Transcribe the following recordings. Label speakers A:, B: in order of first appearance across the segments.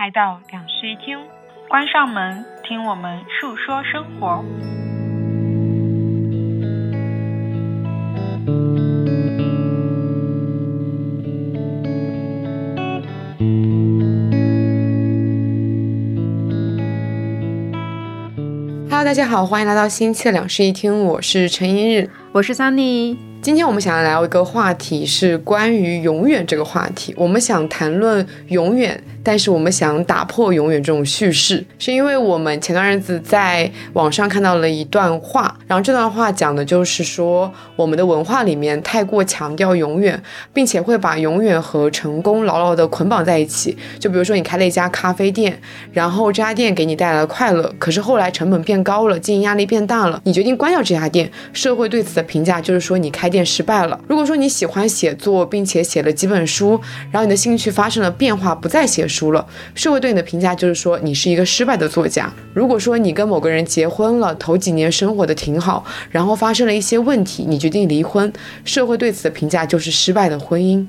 A: 来到两室一厅，关上门，听我们述说生活。
B: Hello，大家好，欢迎来到新期的两室一厅，我是陈一日，
C: 我是 Sunny。
B: 今天我们想要聊一个话题，是关于永远这个话题。我们想谈论永远。但是我们想打破永远这种叙事，是因为我们前段日子在网上看到了一段话，然后这段话讲的就是说，我们的文化里面太过强调永远，并且会把永远和成功牢牢的捆绑在一起。就比如说，你开了一家咖啡店，然后这家店给你带来了快乐，可是后来成本变高了，经营压力变大了，你决定关掉这家店，社会对此的评价就是说你开店失败了。如果说你喜欢写作，并且写了几本书，然后你的兴趣发生了变化，不再写。输了，社会对你的评价就是说你是一个失败的作家。如果说你跟某个人结婚了，头几年生活的挺好，然后发生了一些问题，你决定离婚，社会对此的评价就是失败的婚姻。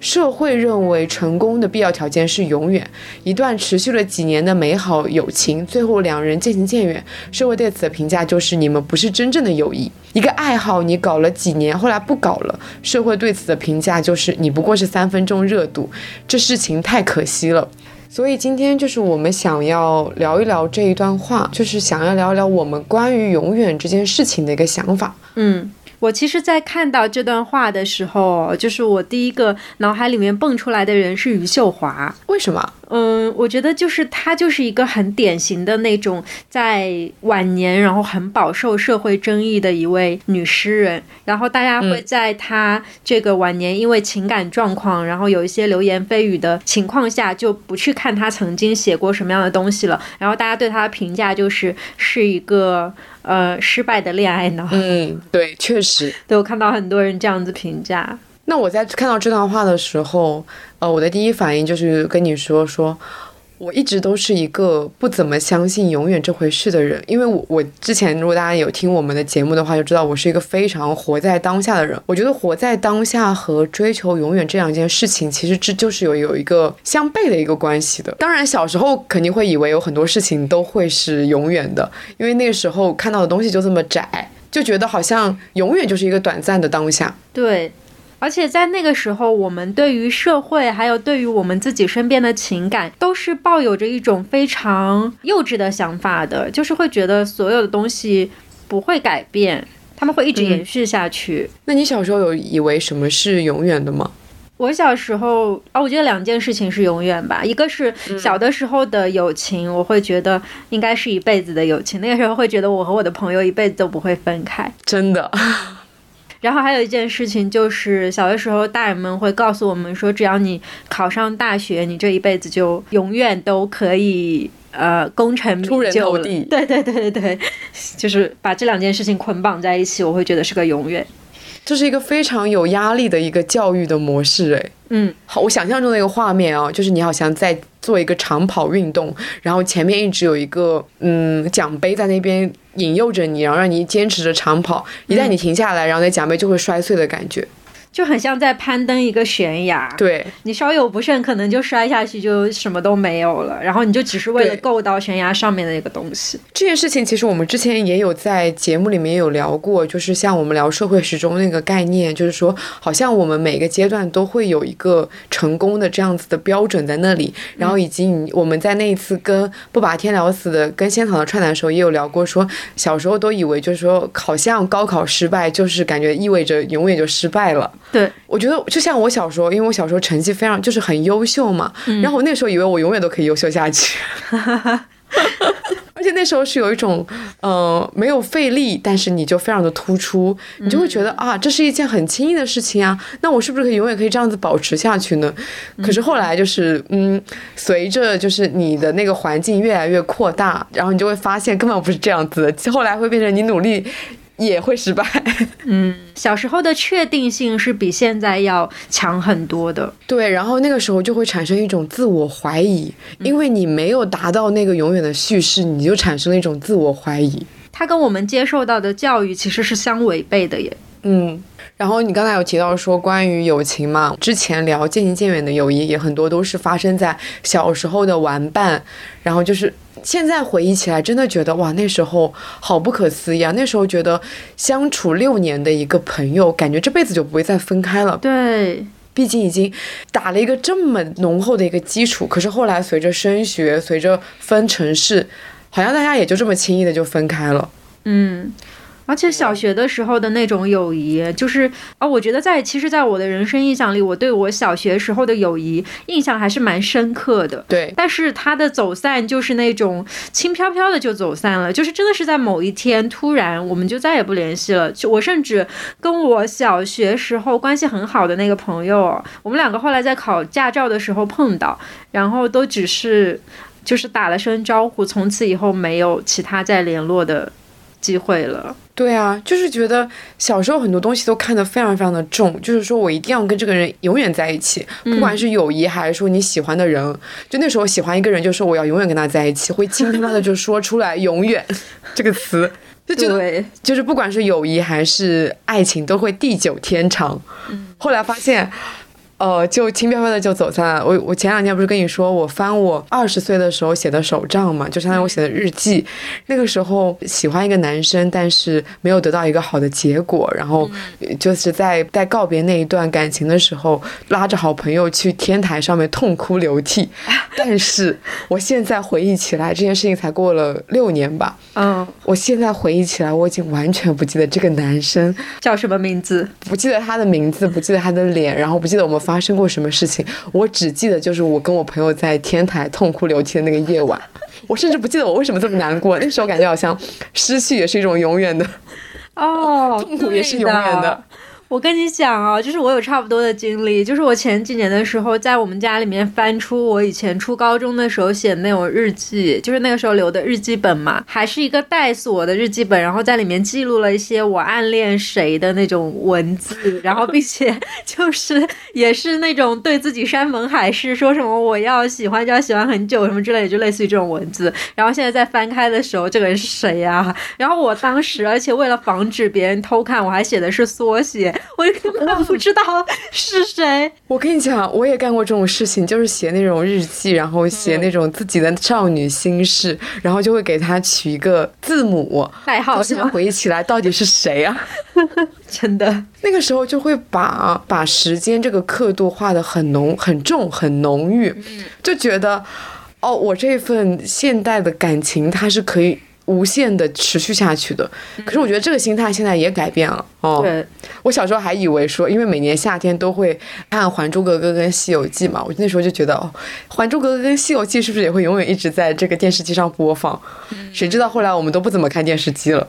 B: 社会认为成功的必要条件是永远，一段持续了几年的美好友情，最后两人渐行渐远，社会对此的评价就是你们不是真正的友谊。一个爱好你搞了几年，后来不搞了，社会对此的评价就是你不过是三分钟热度，这事情太可惜了。所以今天就是我们想要聊一聊这一段话，就是想要聊聊我们关于永远这件事情的一个想法。
C: 嗯。我其实，在看到这段话的时候，就是我第一个脑海里面蹦出来的人是余秀华。
B: 为什么？
C: 嗯，我觉得就是她就是一个很典型的那种在晚年，然后很饱受社会争议的一位女诗人。然后大家会在她这个晚年因为情感状况，然后有一些流言蜚语的情况下，就不去看她曾经写过什么样的东西了。然后大家对她的评价就是是一个。呃，失败的恋爱脑。
B: 嗯，对，确实，
C: 对我看到很多人这样子评价。
B: 那我在看到这段话的时候，呃，我的第一反应就是跟你说说。我一直都是一个不怎么相信永远这回事的人，因为我我之前如果大家有听我们的节目的话，就知道我是一个非常活在当下的人。我觉得活在当下和追求永远这两件事情，其实这就是有有一个相悖的一个关系的。当然小时候肯定会以为有很多事情都会是永远的，因为那个时候看到的东西就这么窄，就觉得好像永远就是一个短暂的当下。
C: 对。而且在那个时候，我们对于社会，还有对于我们自己身边的情感，都是抱有着一种非常幼稚的想法的，就是会觉得所有的东西不会改变，他们会一直延续下去。
B: 那你小时候有以为什么是永远的吗？
C: 我小时候啊，我觉得两件事情是永远吧，一个是小的时候的友情，我会觉得应该是一辈子的友情，那个时候会觉得我和我的朋友一辈子都不会分开，
B: 真的。
C: 然后还有一件事情，就是小的时候，大人们会告诉我们说，只要你考上大学，你这一辈子就永远都可以呃功成名就了。对对对对对，就是把这两件事情捆绑在一起，我会觉得是个永远。
B: 这是一个非常有压力的一个教育的模式，哎，
C: 嗯，
B: 好，我想象中的一个画面啊，就是你好像在做一个长跑运动，然后前面一直有一个嗯奖杯在那边引诱着你，然后让你坚持着长跑，一旦你停下来，然后那奖杯就会摔碎的感觉。
C: 就很像在攀登一个悬崖，
B: 对
C: 你稍有不慎，可能就摔下去，就什么都没有了。然后你就只是为了够到悬崖上面的那个东西。
B: 这件事情其实我们之前也有在节目里面有聊过，就是像我们聊社会时钟那个概念，就是说好像我们每个阶段都会有一个成功的这样子的标准在那里。然后以及我们在那一次跟不把天聊死的跟仙草的串台的时候，也有聊过，说小时候都以为就是说好像高考失败就是感觉意味着永远就失败了。
C: 对，
B: 我觉得就像我小时候，因为我小时候成绩非常就是很优秀嘛，然后我那时候以为我永远都可以优秀下去，而且那时候是有一种，呃，没有费力，但是你就非常的突出，你就会觉得啊，这是一件很轻易的事情啊，那我是不是可以永远可以这样子保持下去呢？可是后来就是，嗯，随着就是你的那个环境越来越扩大，然后你就会发现根本不是这样子的，后来会变成你努力。也会失败。
C: 嗯，小时候的确定性是比现在要强很多的。
B: 对，然后那个时候就会产生一种自我怀疑，因为你没有达到那个永远的叙事，你就产生了一种自我怀疑。
C: 它跟我们接受到的教育其实是相违背的耶。
B: 嗯，然后你刚才有提到说关于友情嘛，之前聊渐行渐远的友谊也很多都是发生在小时候的玩伴，然后就是现在回忆起来，真的觉得哇，那时候好不可思议啊！那时候觉得相处六年的一个朋友，感觉这辈子就不会再分开了。
C: 对，
B: 毕竟已经打了一个这么浓厚的一个基础，可是后来随着升学，随着分城市，好像大家也就这么轻易的就分开了。
C: 嗯。而且小学的时候的那种友谊，就是啊，我觉得在其实，在我的人生印象里，我对我小学时候的友谊印象还是蛮深刻的。
B: 对，
C: 但是它的走散就是那种轻飘飘的就走散了，就是真的是在某一天突然我们就再也不联系了。就我甚至跟我小学时候关系很好的那个朋友，我们两个后来在考驾照的时候碰到，然后都只是就是打了声招呼，从此以后没有其他再联络的机会了。
B: 对啊，就是觉得小时候很多东西都看得非常非常的重，就是说我一定要跟这个人永远在一起，不管是友谊还是说你喜欢的人，就那时候喜欢一个人，就说我要永远跟他在一起，会轻飘飘的就说出来“永远” 这个词，就觉得就是不管是友谊还是爱情，都会地久天长。后来发现。呃，就轻飘飘的就走散了。我我前两天不是跟你说，我翻我二十岁的时候写的手账嘛，就相当于我写的日记。那个时候喜欢一个男生，但是没有得到一个好的结果，然后就是在在告别那一段感情的时候，拉着好朋友去天台上面痛哭流涕。但是我现在回忆起来，这件事情才过了六年吧。
C: 嗯，
B: 我现在回忆起来，我已经完全不记得这个男生
C: 叫什么名字，
B: 不记得他的名字，不记得他的脸，然后不记得我们。发生过什么事情？我只记得就是我跟我朋友在天台痛哭流涕的那个夜晚。我甚至不记得我为什么这么难过。那时候感觉好像失去也是一种永远的，
C: 哦，
B: 痛苦也是永远的。
C: 我跟你讲啊，就是我有差不多的经历，就是我前几年的时候，在我们家里面翻出我以前初高中的时候写那种日记，就是那个时候留的日记本嘛，还是一个带锁的日记本，然后在里面记录了一些我暗恋谁的那种文字，然后并且 就是也是那种对自己山盟海誓，说什么我要喜欢就要喜欢很久什么之类的，就类似于这种文字。然后现在在翻开的时候，这个人是谁呀？然后我当时，而且为了防止别人偷看，我还写的是缩写。我根本不知道是谁。
B: 我跟你讲，我也干过这种事情，就是写那种日记，然后写那种自己的少女心事，然后就会给他取一个字母
C: 代号。
B: 现在回忆起来，到底是谁啊？
C: 真的，
B: 那个时候就会把把时间这个刻度画的很浓、很重、很浓郁，就觉得哦，我这份现代的感情，它是可以。无限的持续下去的，可是我觉得这个心态现在也改变了哦。
C: 对，
B: 我小时候还以为说，因为每年夏天都会看《还珠格格》跟《西游记》嘛，我那时候就觉得哦，《还珠格格》跟《西游记》是不是也会永远一直在这个电视机上播放？谁知道后来我们都不怎么看电视机了。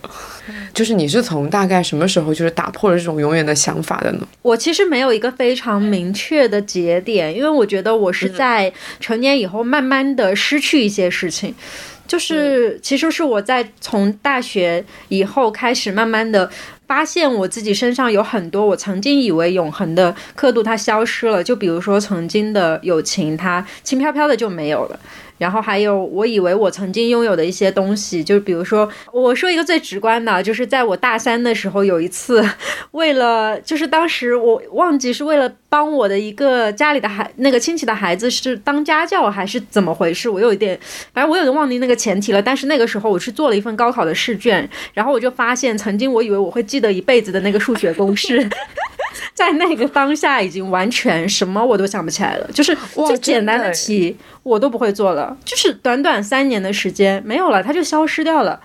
B: 就是你是从大概什么时候就是打破了这种永远的想法的呢？
C: 我其实没有一个非常明确的节点，因为我觉得我是在成年以后慢慢的失去一些事情。就是，其实是我在从大学以后开始，慢慢的发现我自己身上有很多我曾经以为永恒的刻度，它消失了。就比如说曾经的友情，它轻飘飘的就没有了。然后还有，我以为我曾经拥有的一些东西，就比如说，我说一个最直观的，就是在我大三的时候，有一次，为了就是当时我忘记是为了帮我的一个家里的孩那个亲戚的孩子是当家教还是怎么回事，我有一点，反正我有点忘记那个前提了。但是那个时候我是做了一份高考的试卷，然后我就发现，曾经我以为我会记得一辈子的那个数学公式，在那个当下已经完全什么我都想不起来了，就是 最简单的题。我都不会做了，就是短短三年的时间没有了，它就消失掉了。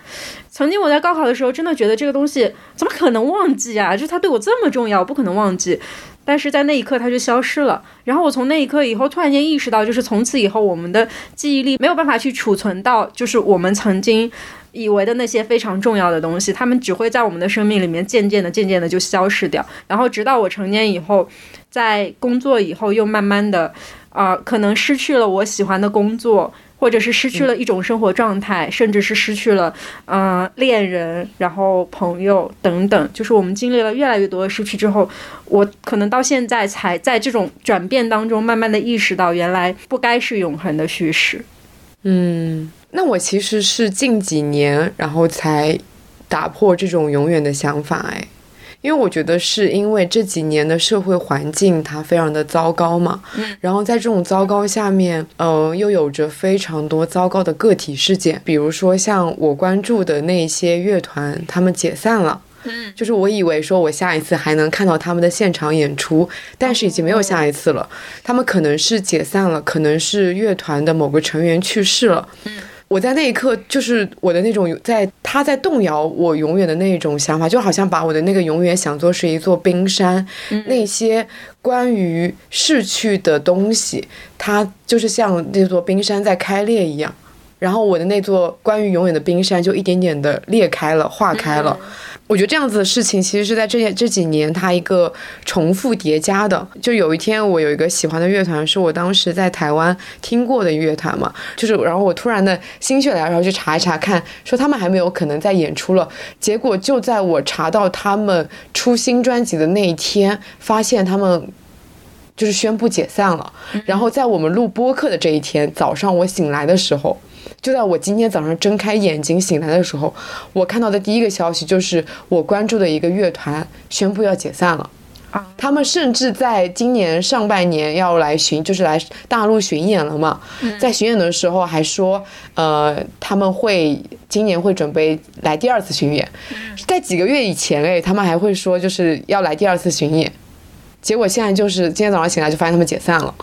C: 曾经我在高考的时候，真的觉得这个东西怎么可能忘记啊？就是它对我这么重要，不可能忘记。但是在那一刻，它就消失了。然后我从那一刻以后，突然间意识到，就是从此以后，我们的记忆力没有办法去储存到，就是我们曾经以为的那些非常重要的东西，他们只会在我们的生命里面渐渐的、渐渐的就消失掉。然后直到我成年以后，在工作以后，又慢慢的。啊，可能失去了我喜欢的工作，或者是失去了一种生活状态，甚至是失去了，嗯，恋人，然后朋友等等。就是我们经历了越来越多的失去之后，我可能到现在才在这种转变当中，慢慢的意识到，原来不该是永恒的叙事。
B: 嗯，那我其实是近几年，然后才打破这种永远的想法，哎。因为我觉得是因为这几年的社会环境它非常的糟糕嘛，
C: 嗯，
B: 然后在这种糟糕下面，呃，又有着非常多糟糕的个体事件，比如说像我关注的那些乐团，他们解散了。
C: 嗯，
B: 就是我以为说我下一次还能看到他们的现场演出，但是已经没有下一次了。他们可能是解散了，可能是乐团的某个成员去世了。
C: 嗯，
B: 我在那一刻就是我的那种在他在动摇我永远的那种想法，就好像把我的那个永远想做是一座冰山，那些关于逝去的东西，它就是像那座冰山在开裂一样。然后我的那座关于永远的冰山就一点点的裂开了，化开了。我觉得这样子的事情，其实是在这些这几年它一个重复叠加的。就有一天，我有一个喜欢的乐团，是我当时在台湾听过的乐团嘛，就是然后我突然的心血来潮去查一查，看说他们还没有可能再演出了。结果就在我查到他们出新专辑的那一天，发现他们就是宣布解散了。然后在我们录播客的这一天早上，我醒来的时候。就在我今天早上睁开眼睛醒来的时候，我看到的第一个消息就是我关注的一个乐团宣布要解散了。
C: 啊，
B: 他们甚至在今年上半年要来巡，就是来大陆巡演了嘛。在巡演的时候还说，呃，他们会今年会准备来第二次巡演。在几个月以前，哎，他们还会说就是要来第二次巡演，结果现在就是今天早上醒来就发现他们解散了。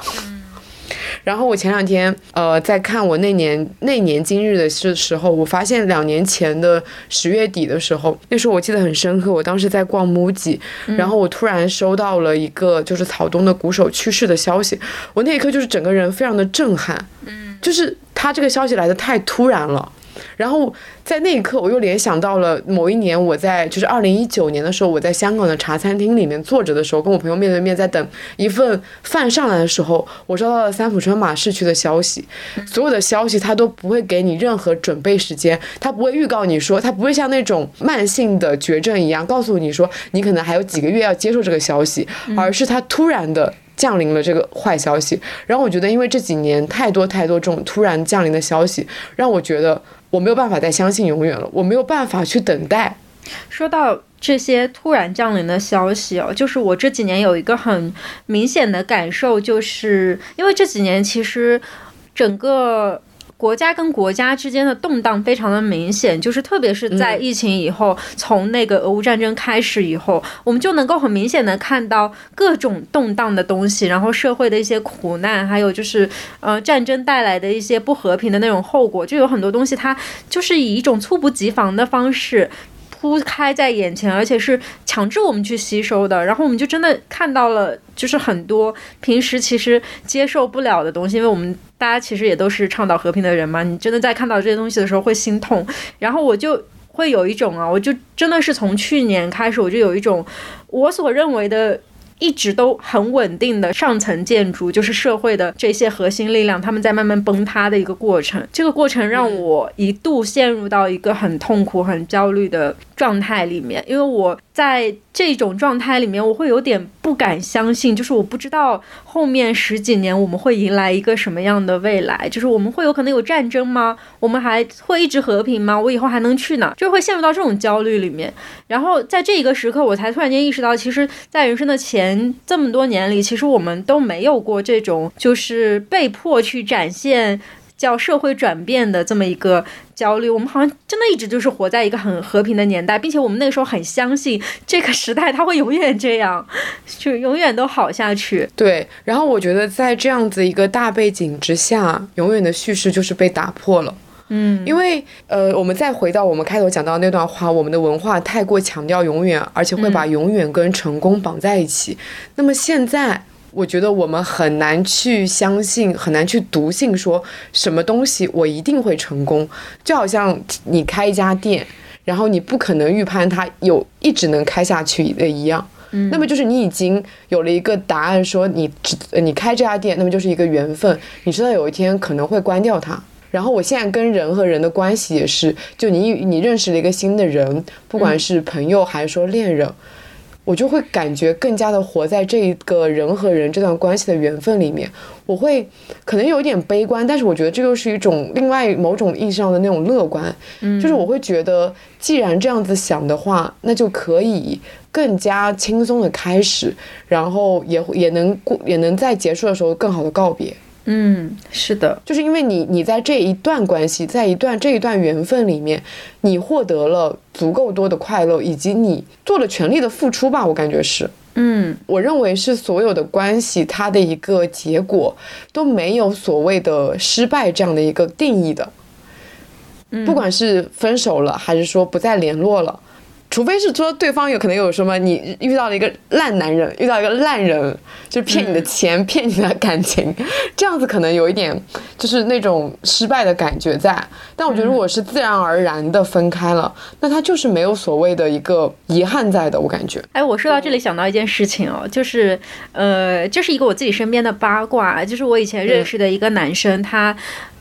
B: 然后我前两天，呃，在看我那年那年今日的时时候，我发现两年前的十月底的时候，那时候我记得很深刻。我当时在逛 MUJI，然后我突然收到了一个就是草东的鼓手去世的消息，我那一刻就是整个人非常的震撼，嗯，就是他这个消息来的太突然了。然后在那一刻，我又联想到了某一年，我在就是二零一九年的时候，我在香港的茶餐厅里面坐着的时候，跟我朋友面对面在等一份饭上来的时候，我收到了三浦春马逝去的消息。所有的消息他都不会给你任何准备时间，他不会预告你说，他不会像那种慢性的绝症一样告诉你说你可能还有几个月要接受这个消息，而是他突然的降临了这个坏消息。然后我觉得，因为这几年太多太多这种突然降临的消息，让我觉得。我没有办法再相信永远了，我没有办法去等待。
C: 说到这些突然降临的消息哦，就是我这几年有一个很明显的感受，就是因为这几年其实整个。国家跟国家之间的动荡非常的明显，就是特别是在疫情以后，从那个俄乌战争开始以后，我们就能够很明显的看到各种动荡的东西，然后社会的一些苦难，还有就是呃战争带来的一些不和平的那种后果，就有很多东西它就是以一种猝不及防的方式。铺开在眼前，而且是强制我们去吸收的，然后我们就真的看到了，就是很多平时其实接受不了的东西，因为我们大家其实也都是倡导和平的人嘛，你真的在看到这些东西的时候会心痛，然后我就会有一种啊，我就真的是从去年开始，我就有一种我所认为的。一直都很稳定的上层建筑，就是社会的这些核心力量，他们在慢慢崩塌的一个过程。这个过程让我一度陷入到一个很痛苦、很焦虑的状态里面，因为我。在这种状态里面，我会有点不敢相信，就是我不知道后面十几年我们会迎来一个什么样的未来，就是我们会有可能有战争吗？我们还会一直和平吗？我以后还能去哪？就会陷入到这种焦虑里面。然后在这一个时刻，我才突然间意识到，其实，在人生的前这么多年里，其实我们都没有过这种，就是被迫去展现。叫社会转变的这么一个焦虑，我们好像真的一直就是活在一个很和平的年代，并且我们那个时候很相信这个时代它会永远这样，就永远都好下去。
B: 对，然后我觉得在这样子一个大背景之下，永远的叙事就是被打破了。
C: 嗯，
B: 因为呃，我们再回到我们开头讲到那段话，我们的文化太过强调永远，而且会把永远跟成功绑在一起。那么现在。我觉得我们很难去相信，很难去笃信，说什么东西我一定会成功。就好像你开一家店，然后你不可能预判它有一直能开下去的一样。
C: 嗯，
B: 那么就是你已经有了一个答案，说你只你开这家店，那么就是一个缘分。你知道有一天可能会关掉它。然后我现在跟人和人的关系也是，就你你认识了一个新的人，不管是朋友还是说恋人。我就会感觉更加的活在这一个人和人这段关系的缘分里面。我会可能有点悲观，但是我觉得这又是一种另外某种意义上的那种乐观。嗯，就是我会觉得，既然这样子想的话，那就可以更加轻松的开始，然后也也能过，也能在结束的时候更好的告别。
C: 嗯，是的，
B: 就是因为你你在这一段关系，在一段这一段缘分里面，你获得了足够多的快乐，以及你做了全力的付出吧，我感觉是。
C: 嗯，
B: 我认为是所有的关系，它的一个结果都没有所谓的失败这样的一个定义的。不管是分手了，还是说不再联络了。除非是说对方有可能有什么，你遇到了一个烂男人，遇到一个烂人，就骗你的钱，骗你的感情，这样子可能有一点就是那种失败的感觉在。但我觉得如果是自然而然的分开了，那他就是没有所谓的一个遗憾在的。我感觉。
C: 哎，我说到这里想到一件事情哦，就是呃，这是一个我自己身边的八卦，就是我以前认识的一个男生，他。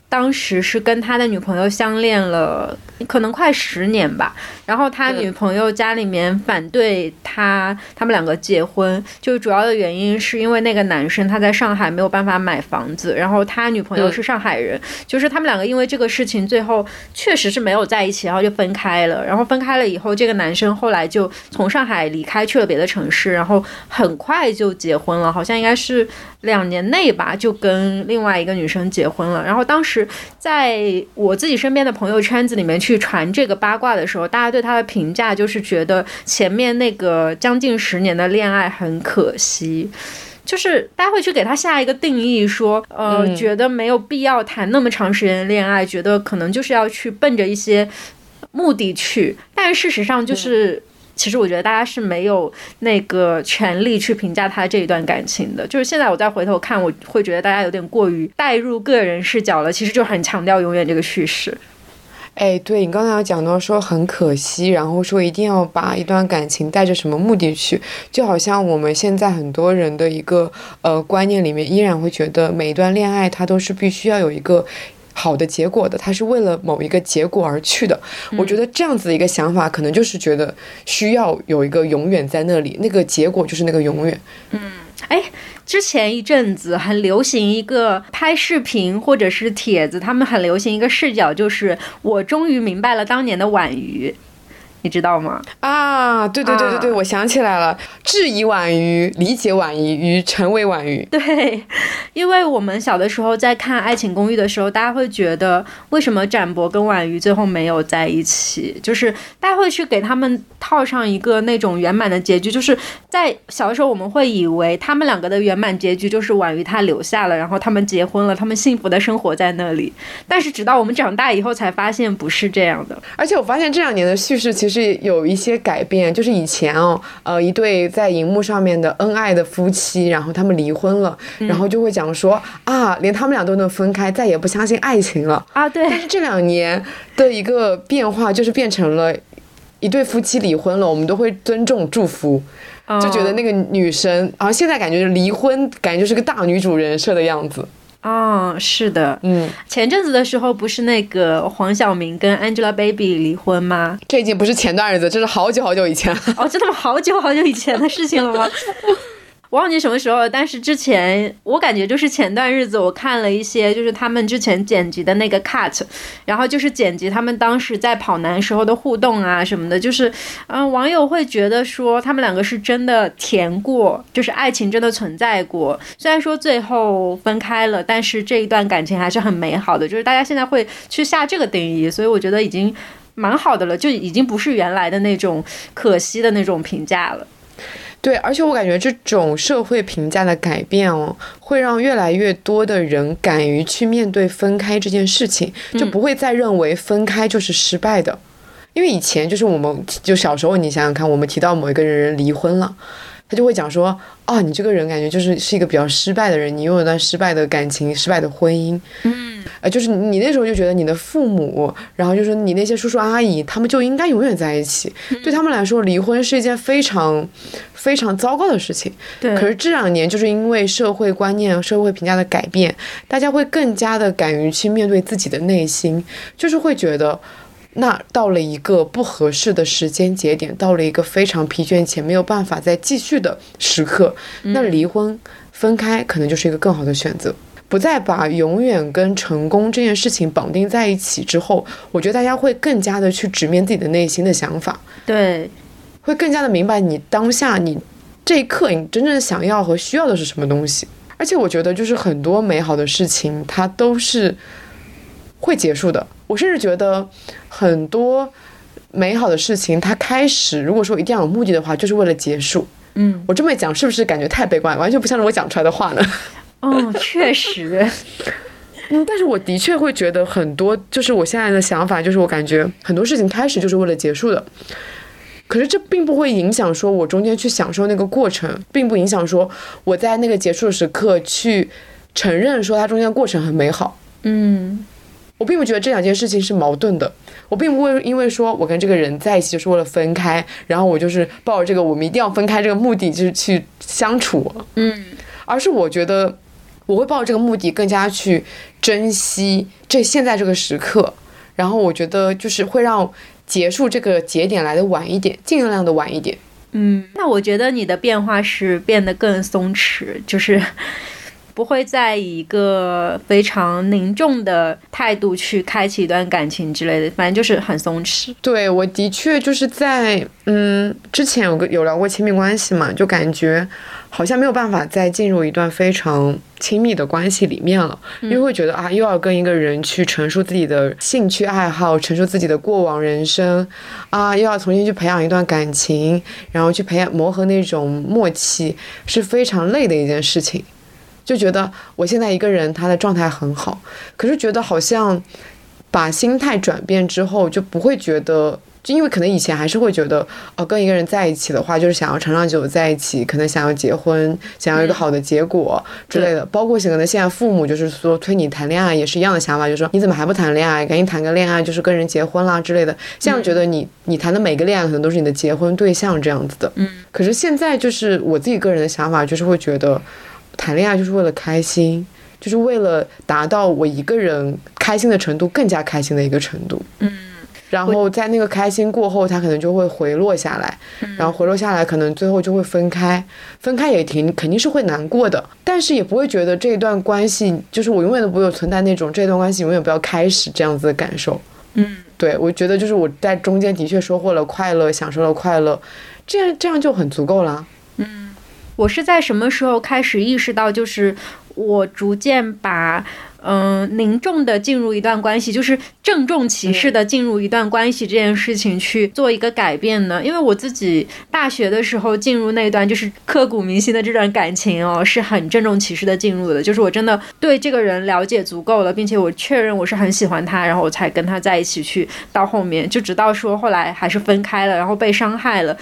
C: 当时是跟他的女朋友相恋了，可能快十年吧。然后他女朋友家里面反对他，他们两个结婚，就主要的原因是因为那个男生他在上海没有办法买房子，然后他女朋友是上海人，就是他们两个因为这个事情最后确实是没有在一起，然后就分开了。然后分开了以后，这个男生后来就从上海离开去了别的城市，然后很快就结婚了，好像应该是两年内吧，就跟另外一个女生结婚了。然后当时。在我自己身边的朋友圈子里面去传这个八卦的时候，大家对他的评价就是觉得前面那个将近十年的恋爱很可惜，就是大家会去给他下一个定义，说呃，觉得没有必要谈那么长时间的恋爱，觉得可能就是要去奔着一些目的去，但事实上就是。其实我觉得大家是没有那个权利去评价他这一段感情的。就是现在我再回头看，我会觉得大家有点过于带入个人视角了。其实就很强调永远这个叙事。
B: 哎，对你刚才有讲到说很可惜，然后说一定要把一段感情带着什么目的去，就好像我们现在很多人的一个呃观念里面，依然会觉得每一段恋爱它都是必须要有一个。好的结果的，他是为了某一个结果而去的。我觉得这样子的一个想法，可能就是觉得需要有一个永远在那里，那个结果就是那个永远。
C: 嗯，哎，之前一阵子很流行一个拍视频或者是帖子，他们很流行一个视角，就是我终于明白了当年的婉瑜。你知道吗？
B: 啊，对对对对对，我想起来了，质疑婉瑜，理解婉瑜，与成为婉瑜。
C: 对，因为我们小的时候在看《爱情公寓》的时候，大家会觉得为什么展博跟婉瑜最后没有在一起？就是大家会去给他们套上一个那种圆满的结局。就是在小的时候，我们会以为他们两个的圆满结局就是婉瑜她留下了，然后他们结婚了，他们幸福的生活在那里。但是直到我们长大以后，才发现不是这样的。
B: 而且我发现这两年的叙事其实。是有一些改变，就是以前哦，呃，一对在荧幕上面的恩爱的夫妻，然后他们离婚了，然后就会讲说啊，连他们俩都能分开，再也不相信爱情了
C: 啊。对。
B: 但是这两年的一个变化，就是变成了一对夫妻离婚了，我们都会尊重祝福，就觉得那个女生，然后现在感觉离婚，感觉就是个大女主人设的样子。
C: 哦，是的，
B: 嗯，
C: 前阵子的时候不是那个黄晓明跟 Angelababy 离婚吗？
B: 这已经不是前段日子，这是好久好久以前。
C: 哦，真的吗？好久好久以前的事情了吗？忘记什么时候了，但是之前我感觉就是前段日子我看了一些，就是他们之前剪辑的那个 cut，然后就是剪辑他们当时在跑男时候的互动啊什么的，就是嗯，网友会觉得说他们两个是真的甜过，就是爱情真的存在过。虽然说最后分开了，但是这一段感情还是很美好的。就是大家现在会去下这个定义，所以我觉得已经蛮好的了，就已经不是原来的那种可惜的那种评价了。
B: 对，而且我感觉这种社会评价的改变哦，会让越来越多的人敢于去面对分开这件事情，就不会再认为分开就是失败的。因为以前就是我们就小时候，你想想看，我们提到某一个人离婚了，他就会讲说，哦，你这个人感觉就是是一个比较失败的人，你拥有一段失败的感情、失败的婚姻。
C: 嗯。
B: 呃，就是你那时候就觉得你的父母，然后就是你那些叔叔阿姨，他们就应该永远在一起。对他们来说，离婚是一件非常非常糟糕的事情。
C: 对。
B: 可是这两年，就是因为社会观念、社会评价的改变，大家会更加的敢于去面对自己的内心，就是会觉得，那到了一个不合适的时间节点，到了一个非常疲倦且没有办法再继续的时刻，那离婚、分开可能就是一个更好的选择。不再把永远跟成功这件事情绑定在一起之后，我觉得大家会更加的去直面自己的内心的想法，
C: 对，
B: 会更加的明白你当下你这一刻你真正想要和需要的是什么东西。而且我觉得，就是很多美好的事情，它都是会结束的。我甚至觉得，很多美好的事情，它开始如果说一定要有目的的话，就是为了结束。
C: 嗯，
B: 我这么一讲，是不是感觉太悲观，完全不像是我讲出来的话呢？
C: 哦，确实，
B: 嗯，但是我的确会觉得很多，就是我现在的想法，就是我感觉很多事情开始就是为了结束的。可是这并不会影响说我中间去享受那个过程，并不影响说我在那个结束的时刻去承认说它中间过程很美好。
C: 嗯，
B: 我并不觉得这两件事情是矛盾的。我并不会因为说我跟这个人在一起就是为了分开，然后我就是抱着这个我们一定要分开这个目的就是去相处。
C: 嗯，
B: 而是我觉得。我会抱着这个目的更加去珍惜这现在这个时刻，然后我觉得就是会让结束这个节点来的晚一点，尽量的晚一点。
C: 嗯，那我觉得你的变化是变得更松弛，就是不会再以一个非常凝重的态度去开启一段感情之类的，反正就是很松弛。
B: 对，我的确就是在嗯之前有个有聊过亲密关系嘛，就感觉。好像没有办法再进入一段非常亲密的关系里面了，因为会觉得啊，又要跟一个人去陈述自己的兴趣爱好，陈述自己的过往人生，啊，又要重新去培养一段感情，然后去培养磨合那种默契，是非常累的一件事情。就觉得我现在一个人，他的状态很好，可是觉得好像把心态转变之后，就不会觉得。就因为可能以前还是会觉得，哦，跟一个人在一起的话，就是想要长长久久在一起，可能想要结婚，想要一个好的结果之类的。包括可能现在父母就是说催你谈恋爱，也是一样的想法，就是说你怎么还不谈恋爱？赶紧谈个恋爱，就是跟人结婚啦之类的。现在觉得你你谈的每个恋爱可能都是你的结婚对象这样子的。
C: 嗯。
B: 可是现在就是我自己个人的想法，就是会觉得谈恋爱就是为了开心，就是为了达到我一个人开心的程度更加开心的一个程度。
C: 嗯。
B: 然后在那个开心过后，他可能就会回落下来，然后回落下来，可能最后就会分开。分开也挺肯定是会难过的，但是也不会觉得这一段关系就是我永远都不会有存在那种这段关系永远不要开始这样子的感受。
C: 嗯，
B: 对，我觉得就是我在中间的确收获了快乐，享受了快乐，这样这样就很足够了。
C: 嗯，我是在什么时候开始意识到，就是我逐渐把。嗯，凝重的进入一段关系，就是郑重其事的进入一段关系这件事情去做一个改变呢？因为我自己大学的时候进入那段就是刻骨铭心的这段感情哦，是很郑重其事的进入的，就是我真的对这个人了解足够了，并且我确认我是很喜欢他，然后我才跟他在一起去，到后面就直到说后来还是分开了，然后被伤害了。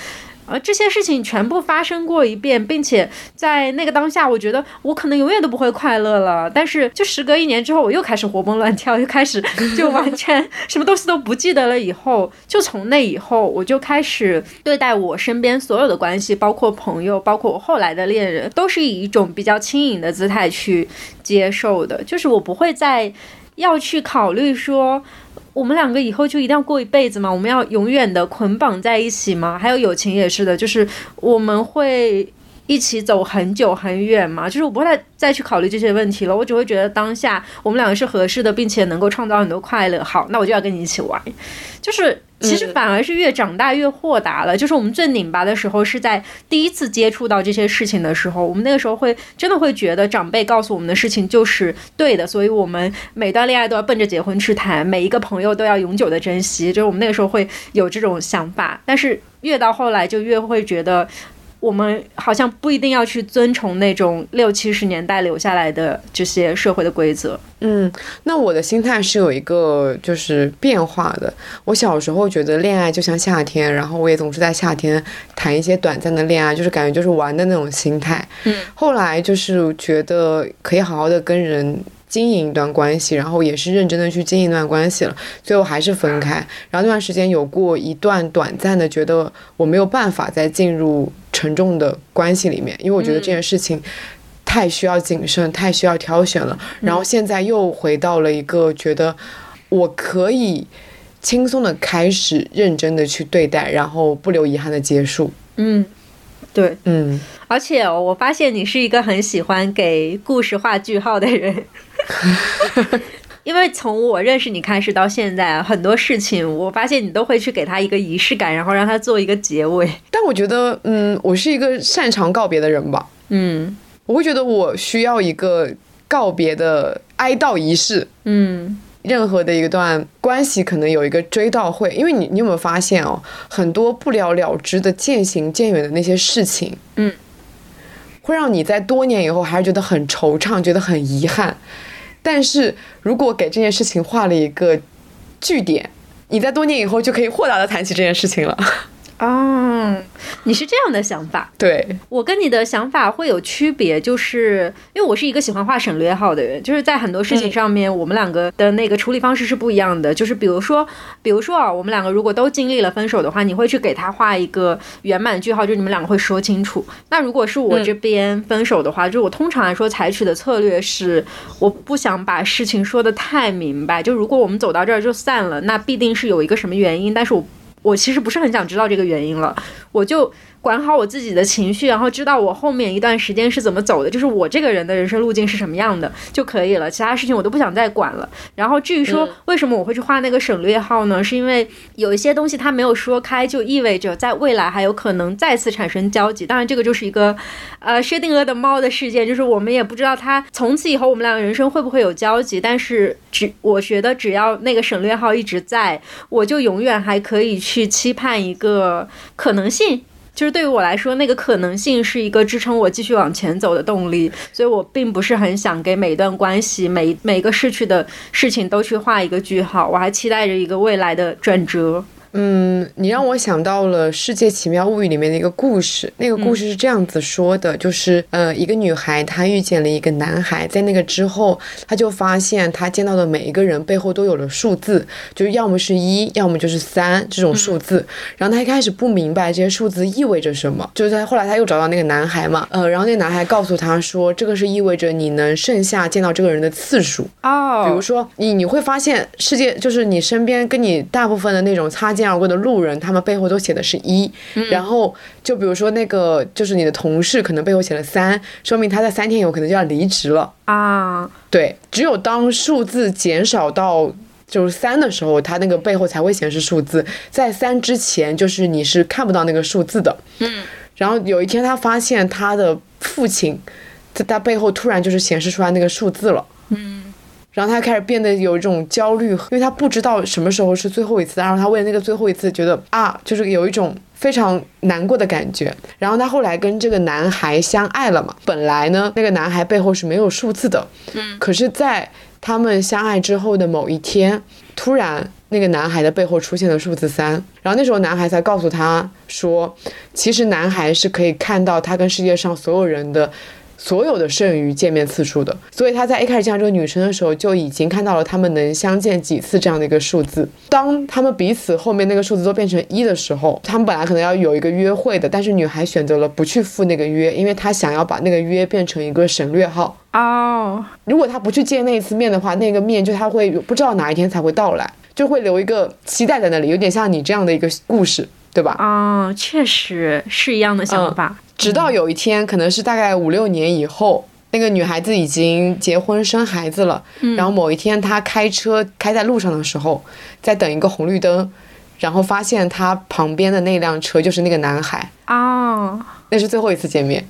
C: 而这些事情全部发生过一遍，并且在那个当下，我觉得我可能永远都不会快乐了。但是，就时隔一年之后，我又开始活蹦乱跳，又开始就完全什么东西都不记得了。以后，就从那以后，我就开始对待我身边所有的关系，包括朋友，包括我后来的恋人，都是以一种比较轻盈的姿态去接受的。就是我不会再要去考虑说。我们两个以后就一定要过一辈子吗？我们要永远的捆绑在一起吗？还有友情也是的，就是我们会一起走很久很远吗？就是我不会再再去考虑这些问题了，我只会觉得当下我们两个是合适的，并且能够创造很多快乐。好，那我就要跟你一起玩，就是。其实反而是越长大越豁达了。就是我们最拧巴的时候，是在第一次接触到这些事情的时候，我们那个时候会真的会觉得长辈告诉我们的事情就是对的，所以我们每段恋爱都要奔着结婚去谈，每一个朋友都要永久的珍惜。就是我们那个时候会有这种想法，但是越到后来就越会觉得。我们好像不一定要去遵从那种六七十年代留下来的这些社会的规则。
B: 嗯，那我的心态是有一个就是变化的。我小时候觉得恋爱就像夏天，然后我也总是在夏天谈一些短暂的恋爱，就是感觉就是玩的那种心态。
C: 嗯，
B: 后来就是觉得可以好好的跟人。经营一段关系，然后也是认真的去经营一段关系了，最后还是分开。然后那段时间有过一段短暂的，觉得我没有办法再进入沉重的关系里面，因为我觉得这件事情太需要谨慎，太需要挑选了。然后现在又回到了一个觉得我可以轻松的开始，认真的去对待，然后不留遗憾的结束。
C: 嗯，对，
B: 嗯，
C: 而且哦我发现你是一个很喜欢给故事画句号的人，因为从我认识你开始到现在，很多事情我发现你都会去给他一个仪式感，然后让他做一个结尾。
B: 但我觉得，嗯，我是一个擅长告别的人吧。
C: 嗯
B: 我会觉得我需要一个告别的哀悼仪式。
C: 嗯
B: 任何的一段关系可能有一个追悼会，因为你你有没有发现哦，很多不了了之的渐行渐远的那些事情，
C: 嗯，
B: 会让你在多年以后还是觉得很惆怅，觉得很遗憾。但是如果给这件事情画了一个句点，你在多年以后就可以豁达的谈起这件事情了。
C: 哦，你是这样的想法，
B: 对，
C: 我跟你的想法会有区别，就是因为我是一个喜欢画省略号的人，就是在很多事情上面，我们两个的那个处理方式是不一样的。就是比如说，比如说啊，我们两个如果都经历了分手的话，你会去给他画一个圆满句号，就是你们两个会说清楚。那如果是我这边分手的话，就是我通常来说采取的策略是，我不想把事情说的太明白。就如果我们走到这儿就散了，那必定是有一个什么原因，但是我。我其实不是很想知道这个原因了，我就管好我自己的情绪，然后知道我后面一段时间是怎么走的，就是我这个人的人生路径是什么样的就可以了。其他事情我都不想再管了。然后至于说为什么我会去画那个省略号呢？是因为有一些东西它没有说开，就意味着在未来还有可能再次产生交集。当然，这个就是一个呃薛定谔的猫的事件，就是我们也不知道它从此以后我们两个人生会不会有交集。但是只我觉得只要那个省略号一直在，我就永远还可以去期盼一个可能性。就是对于我来说，那个可能性是一个支撑我继续往前走的动力，所以我并不是很想给每一段关系、每每个逝去的事情都去画一个句号，我还期待着一个未来的转折。
B: 嗯，你让我想到了《世界奇妙物语》里面的一个故事。那个故事是这样子说的，就是呃，一个女孩她遇见了一个男孩，在那个之后，她就发现她见到的每一个人背后都有了数字，就是要么是一，要么就是三这种数字。然后她一开始不明白这些数字意味着什么，就是在后来她又找到那个男孩嘛，呃，然后那个男孩告诉她说，这个是意味着你能剩下见到这个人的次数。
C: 哦
B: 比如说，你你会发现世界就是你身边跟你大部分的那种擦肩而过的路人，他们背后都写的是一、然后就比如说那个就是你的同事可能背后写了三，说明他在三天以后可能就要离职了。
C: 啊，
B: 对，只有当数字减少到就是三的时候，它那个背后才会显示数字，在三之前就是你是看不到那个数字的。
C: 嗯，
B: 然后有一天他发现他的父亲在他背后突然就是显示出来那个数字了。
C: 嗯
B: 然后他开始变得有一种焦虑，因为他不知道什么时候是最后一次，然后他为了那个最后一次觉得啊，就是有一种非常难过的感觉。然后他后来跟这个男孩相爱了嘛，本来呢那个男孩背后是没有数字的，
C: 嗯，
B: 可是，在他们相爱之后的某一天，突然那个男孩的背后出现了数字三，然后那时候男孩才告诉他说，其实男孩是可以看到他跟世界上所有人的。所有的剩余见面次数的，所以他在一开始见到这个女生的时候，就已经看到了他们能相见几次这样的一个数字。当他们彼此后面那个数字都变成一的时候，他们本来可能要有一个约会的，但是女孩选择了不去赴那个约，因为她想要把那个约变成一个省略号。
C: 哦，
B: 如果他不去见那一次面的话，那个面就他会不知道哪一天才会到来，就会留一个期待在那里，有点像你这样的一个故事，对吧？
C: 哦，确实是一样的想法。
B: 直到有一天，可能是大概五六年以后，那个女孩子已经结婚生孩子了。然后某一天，她开车开在路上的时候，在等一个红绿灯，然后发现她旁边的那辆车就是那个男孩，
C: 哦，
B: 那是最后一次见面。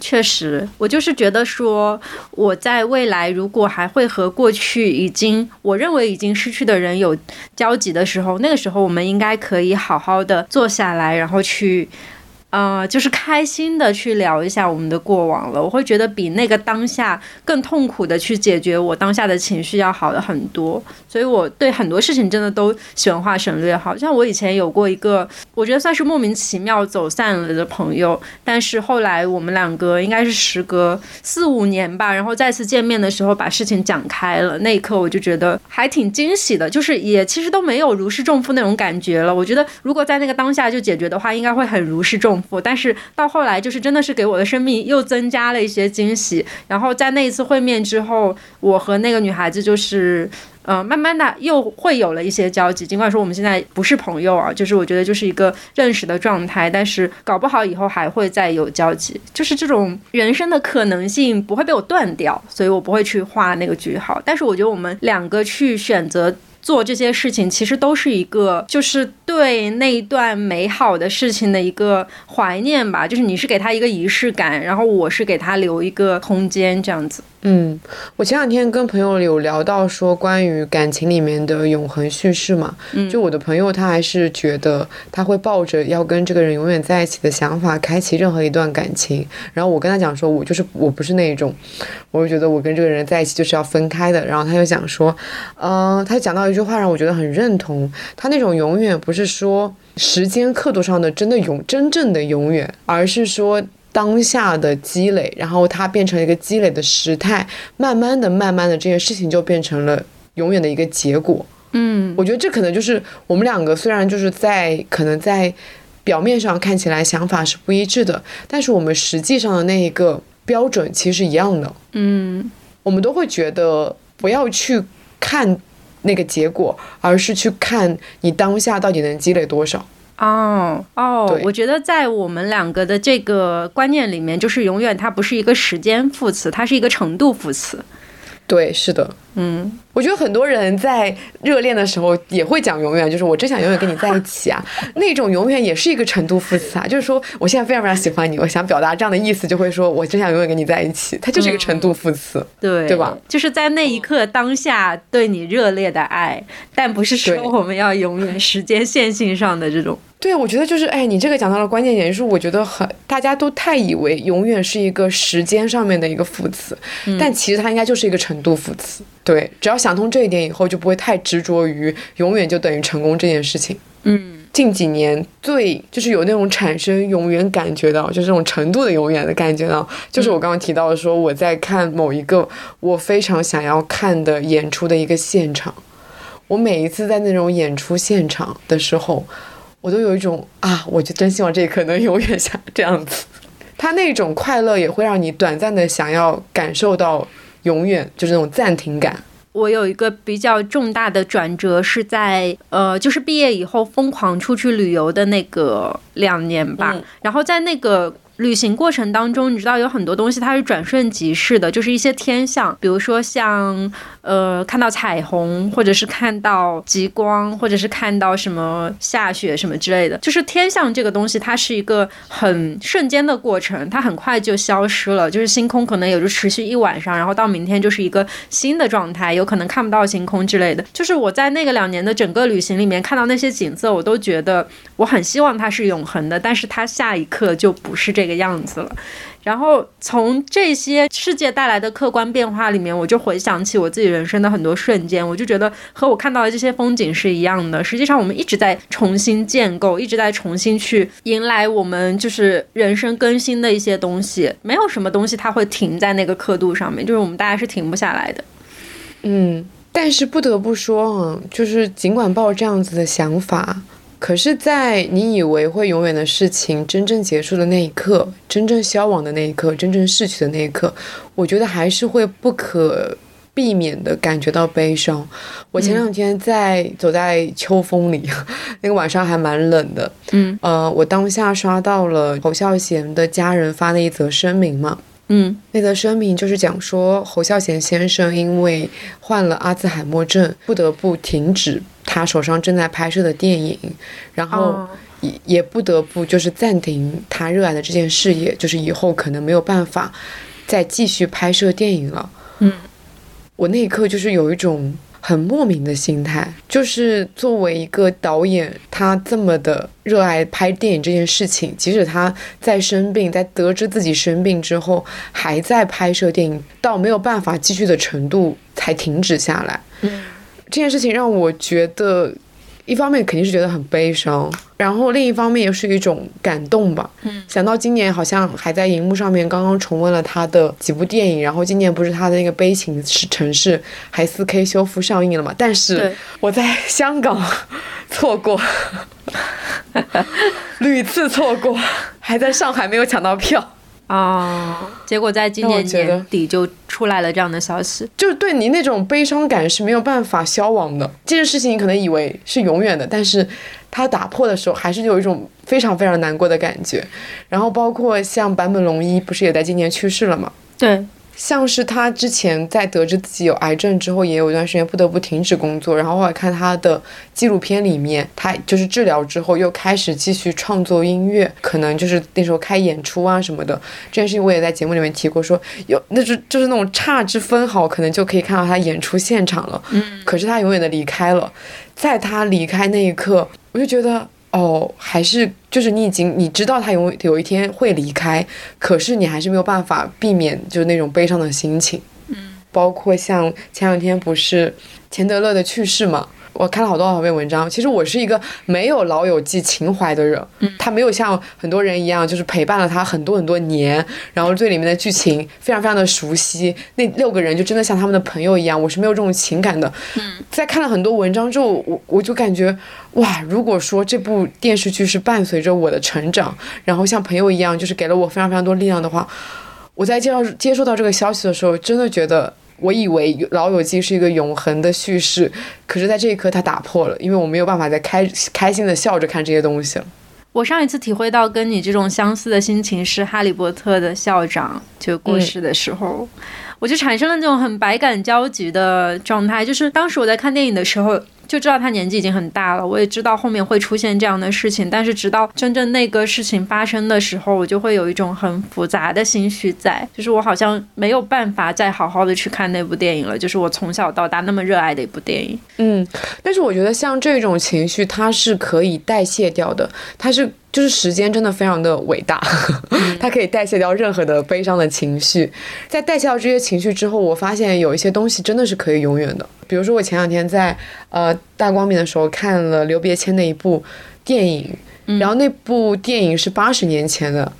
C: 确实，我就是觉得说，我在未来如果还会和过去已经我认为已经失去的人有交集的时候，那个时候我们应该可以好好的坐下来，然后去。呃，就是开心的去聊一下我们的过往了，我会觉得比那个当下更痛苦的去解决我当下的情绪要好的很多，所以我对很多事情真的都喜欢画省略号。像我以前有过一个，我觉得算是莫名其妙走散了的朋友，但是后来我们两个应该是时隔四五年吧，然后再次见面的时候把事情讲开了，那一刻我就觉得还挺惊喜的，就是也其实都没有如释重负那种感觉了。我觉得如果在那个当下就解决的话，应该会很如释重但是到后来就是真的是给我的生命又增加了一些惊喜。然后在那一次会面之后，我和那个女孩子就是。呃，慢慢的又会有了一些交集。尽管说我们现在不是朋友啊，就是我觉得就是一个认识的状态，但是搞不好以后还会再有交集。就是这种人生的可能性不会被我断掉，所以我不会去画那个句号。但是我觉得我们两个去选择。做这些事情，其实都是一个，就是对那一段美好的事情的一个怀念吧。就是你是给他一个仪式感，然后我是给他留一个空间，这样子。
B: 嗯，我前两天跟朋友有聊到说关于感情里面的永恒叙事嘛，就我的朋友他还是觉得他会抱着要跟这个人永远在一起的想法开启任何一段感情，然后我跟他讲说，我就是我不是那一种，我就觉得我跟这个人在一起就是要分开的，然后他就讲说，嗯，他讲到一句话让我觉得很认同，他那种永远不是说时间刻度上的真的永真正的永远，而是说。当下的积累，然后它变成一个积累的时态，慢慢的、慢慢的，这件事情就变成了永远的一个结果。
C: 嗯，
B: 我觉得这可能就是我们两个虽然就是在可能在表面上看起来想法是不一致的，但是我们实际上的那一个标准其实是一样的。
C: 嗯，
B: 我们都会觉得不要去看那个结果，而是去看你当下到底能积累多少。
C: 哦哦，我觉得在我们两个的这个观念里面，就是永远它不是一个时间副词，它是一个程度副词。
B: 对，是的，
C: 嗯，
B: 我觉得很多人在热恋的时候也会讲永远，就是我真想永远跟你在一起啊，那种永远也是一个程度副词啊，就是说我现在非常非常喜欢你，我想表达这样的意思，就会说我真想永远跟你在一起，它就是一个程度副词，
C: 对，
B: 对吧？
C: 就是在那一刻当下对你热烈的爱，但不是说我们要永远时间线性上的这种。
B: 对，我觉得就是，哎，你这个讲到了关键点，就是我觉得很，大家都太以为永远是一个时间上面的一个副词，但其实它应该就是一个程度副词。对，只要想通这一点以后，就不会太执着于永远就等于成功这件事情。
C: 嗯，
B: 近几年最就是有那种产生永远感觉到，就是这种程度的永远的感觉到，就是我刚刚提到的，说我在看某一个我非常想要看的演出的一个现场，我每一次在那种演出现场的时候。我都有一种啊，我就真希望这一刻能永远像这样子。他那种快乐也会让你短暂的想要感受到永远，就是那种暂停感。
C: 我有一个比较重大的转折是在呃，就是毕业以后疯狂出去旅游的那个两年吧，然后在那个。旅行过程当中，你知道有很多东西它是转瞬即逝的，就是一些天象，比如说像呃看到彩虹，或者是看到极光，或者是看到什么下雪什么之类的。就是天象这个东西，它是一个很瞬间的过程，它很快就消失了。就是星空可能也就持续一晚上，然后到明天就是一个新的状态，有可能看不到星空之类的。就是我在那个两年的整个旅行里面看到那些景色，我都觉得我很希望它是永恒的，但是它下一刻就不是这。个样子了，然后从这些世界带来的客观变化里面，我就回想起我自己人生的很多瞬间，我就觉得和我看到的这些风景是一样的。实际上，我们一直在重新建构，一直在重新去迎来我们就是人生更新的一些东西。没有什么东西它会停在那个刻度上面，就是我们大家是停不下来的。
B: 嗯，但是不得不说啊，就是尽管抱这样子的想法。可是，在你以为会永远的事情真正结束的那一刻，真正消亡的那一刻，真正逝去的那一刻，我觉得还是会不可避免的感觉到悲伤。我前两天在走在秋风里，那个晚上还蛮冷的。
C: 嗯，
B: 呃，我当下刷到了侯孝贤的家人发的一则声明嘛。
C: 嗯，
B: 那则声明就是讲说侯孝贤先生因为患了阿兹海默症，不得不停止。他手上正在拍摄的电影，然后也也不得不就是暂停他热爱的这件事业，就是以后可能没有办法再继续拍摄电影了。
C: 嗯，
B: 我那一刻就是有一种很莫名的心态，就是作为一个导演，他这么的热爱拍电影这件事情，即使他在生病，在得知自己生病之后，还在拍摄电影，到没有办法继续的程度才停止下来。
C: 嗯。
B: 这件事情让我觉得，一方面肯定是觉得很悲伤，然后另一方面也是一种感动吧。
C: 嗯，
B: 想到今年好像还在荧幕上面刚刚重温了他的几部电影，然后今年不是他的那个《悲情城市》还 4K 修复上映了嘛？但是我在香港 错过，屡次错过，还在上海没有抢到票。
C: 啊，结果在今年年底就出来了这样的消息，
B: 就是对你那种悲伤感是没有办法消亡的。这件事情你可能以为是永远的，但是它打破的时候，还是有一种非常非常难过的感觉。然后包括像坂本龙一，不是也在今年去世了吗？
C: 对。
B: 像是他之前在得知自己有癌症之后，也有一段时间不得不停止工作。然后后来看他的纪录片里面，他就是治疗之后又开始继续创作音乐，可能就是那时候开演出啊什么的。这件事情我也在节目里面提过，说有那是就是那种差之分毫，可能就可以看到他演出现场了。
C: 嗯，
B: 可是他永远的离开了，在他离开那一刻，我就觉得。哦，还是就是你已经你知道他有有一天会离开，可是你还是没有办法避免就是那种悲伤的心情。
C: 嗯，
B: 包括像前两天不是钱德勒的去世嘛。我看了好多好多篇文章，其实我是一个没有老友记情怀的人，他没有像很多人一样，就是陪伴了他很多很多年，然后对里面的剧情非常非常的熟悉，那六个人就真的像他们的朋友一样，我是没有这种情感的。在看了很多文章之后，我我就感觉，哇，如果说这部电视剧是伴随着我的成长，然后像朋友一样，就是给了我非常非常多力量的话，我在接到接收到这个消息的时候，真的觉得。我以为《老友记》是一个永恒的叙事，可是在这一刻它打破了，因为我没有办法再开开心的笑着看这些东西了。
C: 我上一次体会到跟你这种相似的心情是《哈利波特》的校长就过世的时候，我就产生了那种很百感交集的状态，就是当时我在看电影的时候。就知道他年纪已经很大了，我也知道后面会出现这样的事情，但是直到真正那个事情发生的时候，我就会有一种很复杂的心绪在，就是我好像没有办法再好好的去看那部电影了，就是我从小到大那么热爱的一部电影。
B: 嗯，但是我觉得像这种情绪，它是可以代谢掉的，它是。就是时间真的非常的伟大，它可以代谢掉任何的悲伤的情绪。在代谢掉这些情绪之后，我发现有一些东西真的是可以永远的。比如说，我前两天在呃大光明的时候看了刘别谦的一部电影，然后那部电影是八十年前的，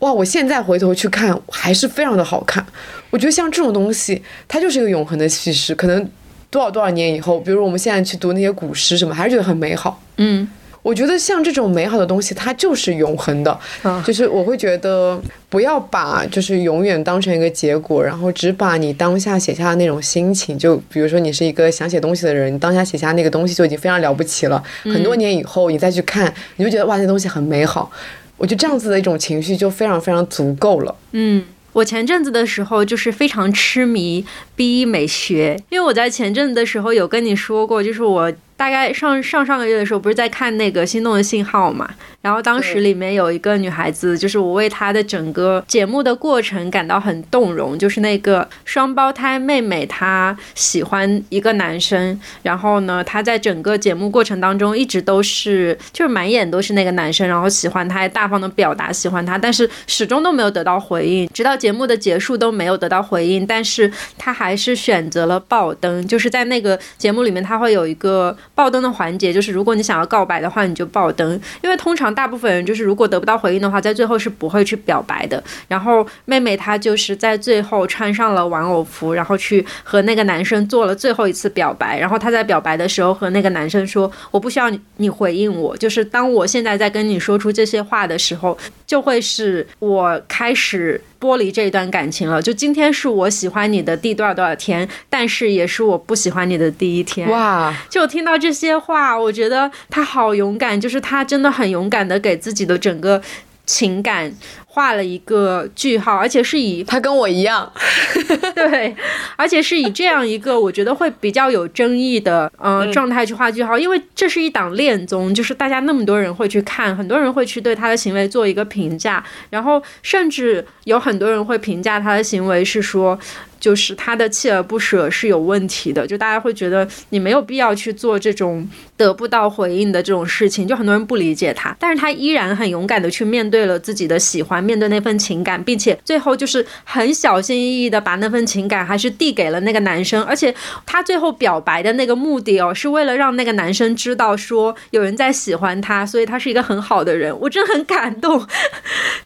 B: 哇！我现在回头去看还是非常的好看。我觉得像这种东西，它就是一个永恒的叙事。可能多少多少年以后，比如我们现在去读那些古诗什么，还是觉得很美好。
C: 嗯。
B: 我觉得像这种美好的东西，它就是永恒的。就是我会觉得不要把就是永远当成一个结果，然后只把你当下写下的那种心情，就比如说你是一个想写东西的人，你当下写下那个东西就已经非常了不起了。很多年以后你再去看，你就觉得哇，那东西很美好。我觉得这样子的一种情绪就非常非常足够了。
C: 嗯，我前阵子的时候就是非常痴迷 B 美学，因为我在前阵子的时候有跟你说过，就是我。大概上上上个月的时候，不是在看那个《心动的信号》嘛？然后当时里面有一个女孩子，就是我为她的整个节目的过程感到很动容。就是那个双胞胎妹妹，她喜欢一个男生，然后呢，她在整个节目过程当中一直都是就是满眼都是那个男生，然后喜欢他，还大方的表达喜欢他，但是始终都没有得到回应，直到节目的结束都没有得到回应。但是她还是选择了爆灯，就是在那个节目里面，她会有一个。爆灯的环节就是，如果你想要告白的话，你就爆灯。因为通常大部分人就是，如果得不到回应的话，在最后是不会去表白的。然后妹妹她就是在最后穿上了玩偶服，然后去和那个男生做了最后一次表白。然后她在表白的时候和那个男生说：“我不需要你回应我，就是当我现在在跟你说出这些话的时候，就会是我开始。”剥离这一段感情了，就今天是我喜欢你的第多少多少天，但是也是我不喜欢你的第一天。
B: 哇！
C: 就听到这这些话，我觉得他好勇敢，就是他真的很勇敢的给自己的整个情感。画了一个句号，而且是以
B: 他跟我一样，
C: 对，而且是以这样一个我觉得会比较有争议的呃状态去画句号，因为这是一档恋综，就是大家那么多人会去看，很多人会去对他的行为做一个评价，然后甚至有很多人会评价他的行为是说。就是他的锲而不舍是有问题的，就大家会觉得你没有必要去做这种得不到回应的这种事情，就很多人不理解他，但是他依然很勇敢的去面对了自己的喜欢，面对那份情感，并且最后就是很小心翼翼的把那份情感还是递给了那个男生，而且他最后表白的那个目的哦，是为了让那个男生知道说有人在喜欢他，所以他是一个很好的人，我真的很感动，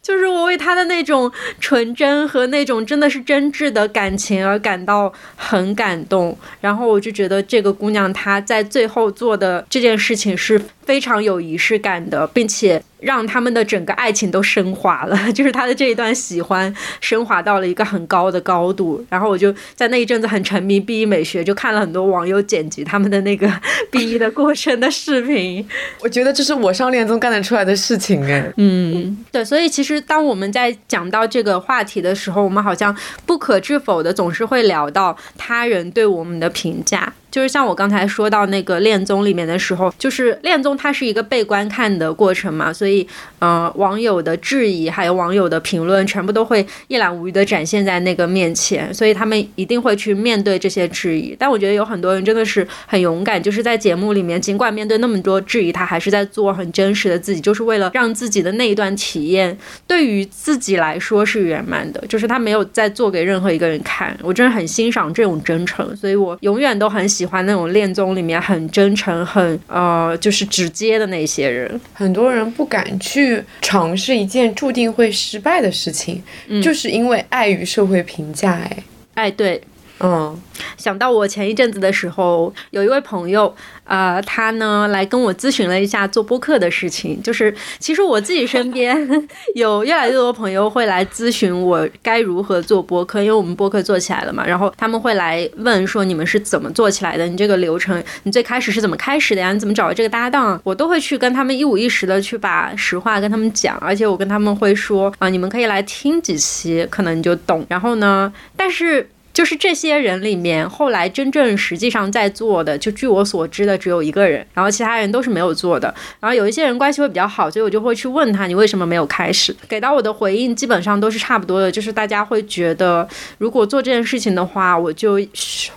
C: 就是我为他的那种纯真和那种真的是真挚的感。情而感到很感动，然后我就觉得这个姑娘她在最后做的这件事情是非常有仪式感的，并且让他们的整个爱情都升华了，就是他的这一段喜欢升华到了一个很高的高度。然后我就在那一阵子很沉迷 B E 美学，就看了很多网友剪辑他们的那个 B E 的过程的视频。
B: 我觉得这是我上恋综干得出来的事情哎。
C: 嗯，对，所以其实当我们在讲到这个话题的时候，我们好像不可置否的总是会聊到他人对我们的评价。就是像我刚才说到那个恋综里面的时候，就是恋综它是一个被观看的过程嘛，所以，呃，网友的质疑还有网友的评论，全部都会一览无余的展现在那个面前，所以他们一定会去面对这些质疑。但我觉得有很多人真的是很勇敢，就是在节目里面，尽管面对那么多质疑，他还是在做很真实的自己，就是为了让自己的那一段体验对于自己来说是圆满的，就是他没有在做给任何一个人看。我真的很欣赏这种真诚，所以我永远都很喜。喜欢那种恋综里面很真诚、很呃，就是直接的那些人。
B: 很多人不敢去尝试一件注定会失败的事情，就是因为碍于社会评价。哎，
C: 哎，对。
B: 嗯，
C: 想到我前一阵子的时候，有一位朋友，呃，他呢来跟我咨询了一下做播客的事情。就是其实我自己身边 有越来越多朋友会来咨询我该如何做播客，因为我们播客做起来了嘛。然后他们会来问说你们是怎么做起来的？你这个流程，你最开始是怎么开始的呀？你怎么找到这个搭档？我都会去跟他们一五一十的去把实话跟他们讲，而且我跟他们会说啊，你们可以来听几期，可能你就懂。然后呢，但是。就是这些人里面，后来真正实际上在做的，就据我所知的只有一个人，然后其他人都是没有做的。然后有一些人关系会比较好，所以我就会去问他，你为什么没有开始？给到我的回应基本上都是差不多的，就是大家会觉得，如果做这件事情的话，我就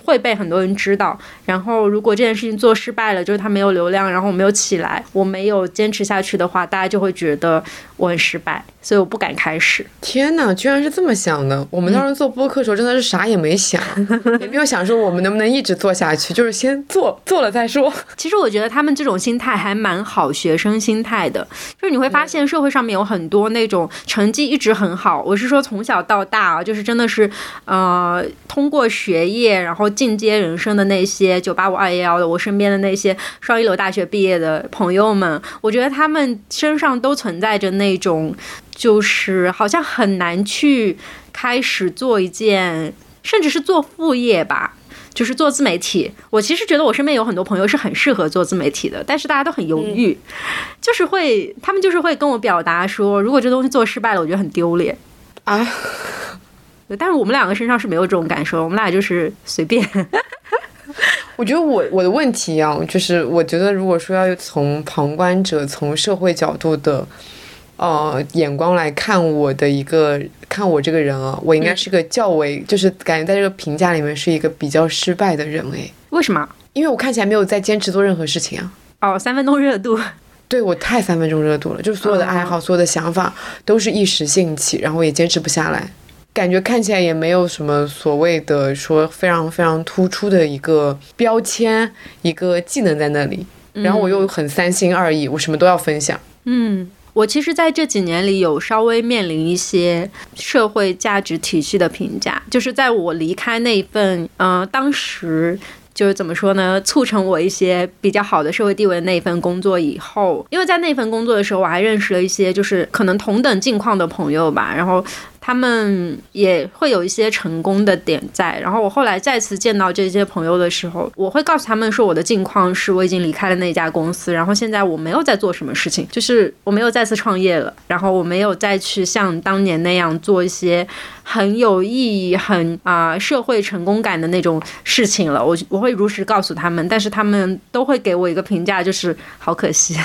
C: 会被很多人知道。然后如果这件事情做失败了，就是他没有流量，然后我没有起来，我没有坚持下去的话，大家就会觉得我很失败，所以我不敢开始。
B: 天哪，居然是这么想的！我们当时做播客的时候，真的是啥也没。没想，也没有想说我们能不能一直做下去，就是先做，做了再说。
C: 其实我觉得他们这种心态还蛮好，学生心态的。就是你会发现社会上面有很多那种成绩一直很好，我是说从小到大啊，就是真的是呃通过学业然后进阶人生的那些九八五二幺幺的，我身边的那些双一流大学毕业的朋友们，我觉得他们身上都存在着那种，就是好像很难去开始做一件。甚至是做副业吧，就是做自媒体。我其实觉得我身边有很多朋友是很适合做自媒体的，但是大家都很犹豫，就是会他们就是会跟我表达说，如果这东西做失败了，我觉得很丢脸
B: 啊。
C: 但是我们两个身上是没有这种感受，我们俩就是随便。
B: 我觉得我我的问题啊，就是我觉得如果说要从旁观者、从社会角度的。呃，眼光来看我的一个看我这个人啊，我应该是个较为就是感觉在这个评价里面是一个比较失败的人诶。
C: 为什么？
B: 因为我看起来没有在坚持做任何事情啊。
C: 哦，三分钟热度。
B: 对我太三分钟热度了，就是所有的爱好、所有的想法都是一时兴起，然后也坚持不下来，感觉看起来也没有什么所谓的说非常非常突出的一个标签、一个技能在那里，然后我又很三心二意，我什么都要分享。
C: 嗯。我其实在这几年里有稍微面临一些社会价值体系的评价，就是在我离开那一份，嗯，当时就是怎么说呢，促成我一些比较好的社会地位的那份工作以后，因为在那份工作的时候，我还认识了一些就是可能同等境况的朋友吧，然后。他们也会有一些成功的点在，然后我后来再次见到这些朋友的时候，我会告诉他们说我的近况是我已经离开了那家公司，然后现在我没有在做什么事情，就是我没有再次创业了，然后我没有再去像当年那样做一些很有意义、很啊社会成功感的那种事情了。我我会如实告诉他们，但是他们都会给我一个评价，就是好可惜。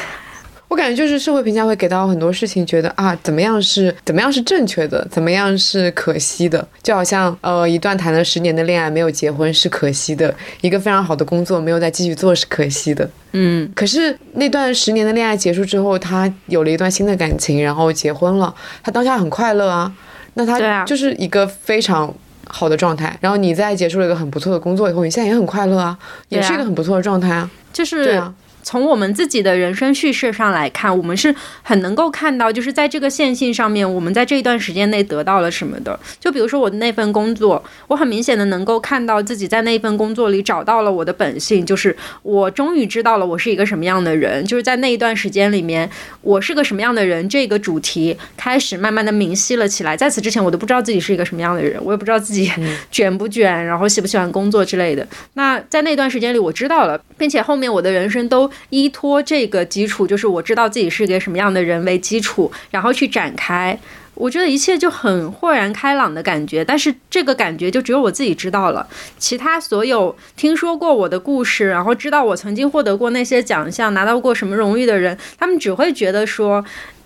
B: 我感觉就是社会评价会给到很多事情，觉得啊怎么样是怎么样是正确的，怎么样是可惜的，就好像呃一段谈了十年的恋爱没有结婚是可惜的，一个非常好的工作没有再继续做是可惜的。
C: 嗯，
B: 可是那段十年的恋爱结束之后，他有了一段新的感情，然后结婚了，他当下很快乐啊，那他就是一个非常好的状态。然后你在结束了一个很不错的工作以后，你现在也很快乐啊，也是一个很不错的状态啊，
C: 就是。从我们自己的人生叙事上来看，我们是很能够看到，就是在这个线性上面，我们在这一段时间内得到了什么的。就比如说我的那份工作，我很明显的能够看到自己在那份工作里找到了我的本性，就是我终于知道了我是一个什么样的人，就是在那一段时间里面，我是个什么样的人，这个主题开始慢慢的明晰了起来。在此之前，我都不知道自己是一个什么样的人，我也不知道自己卷不卷，然后喜不喜欢工作之类的。那在那段时间里，我知道了，并且后面我的人生都依托这个基础，就是我知道自己是一个什么样的人为基础，然后去展开。我觉得一切就很豁然开朗的感觉，但是这个感觉就只有我自己知道了，其他所有听说过我的故事，然后知道我曾经获得过那些奖项、拿到过什么荣誉的人，他们只会觉得说。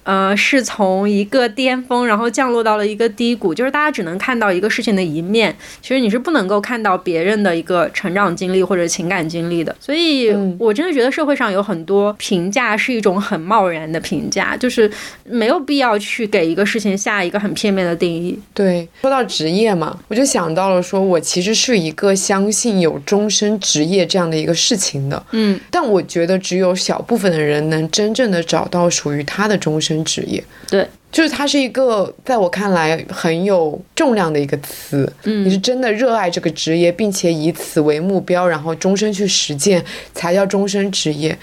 C: 呃，是从一个巅峰，然后降落到了一个低谷，就是大家只能看到一个事情的一面，其实你是不能够看到别人的一个成长经历或者情感经历的。所以，我真的觉得社会上有很多评价是一种很贸然的评价，就是没有必要去给一个事情下一个很片面的定义。
B: 对，说到职业嘛，我就想到了，说我其实是一个相信有终身职业这样的一个事情的。
C: 嗯，
B: 但我觉得只有小部分的人能真正的找到属于他的终身。职业，
C: 对，
B: 就是它是一个在我看来很有重量的一个词。
C: 嗯，
B: 你是真的热爱这个职业，并且以此为目标，然后终身去实践，才叫终身职业。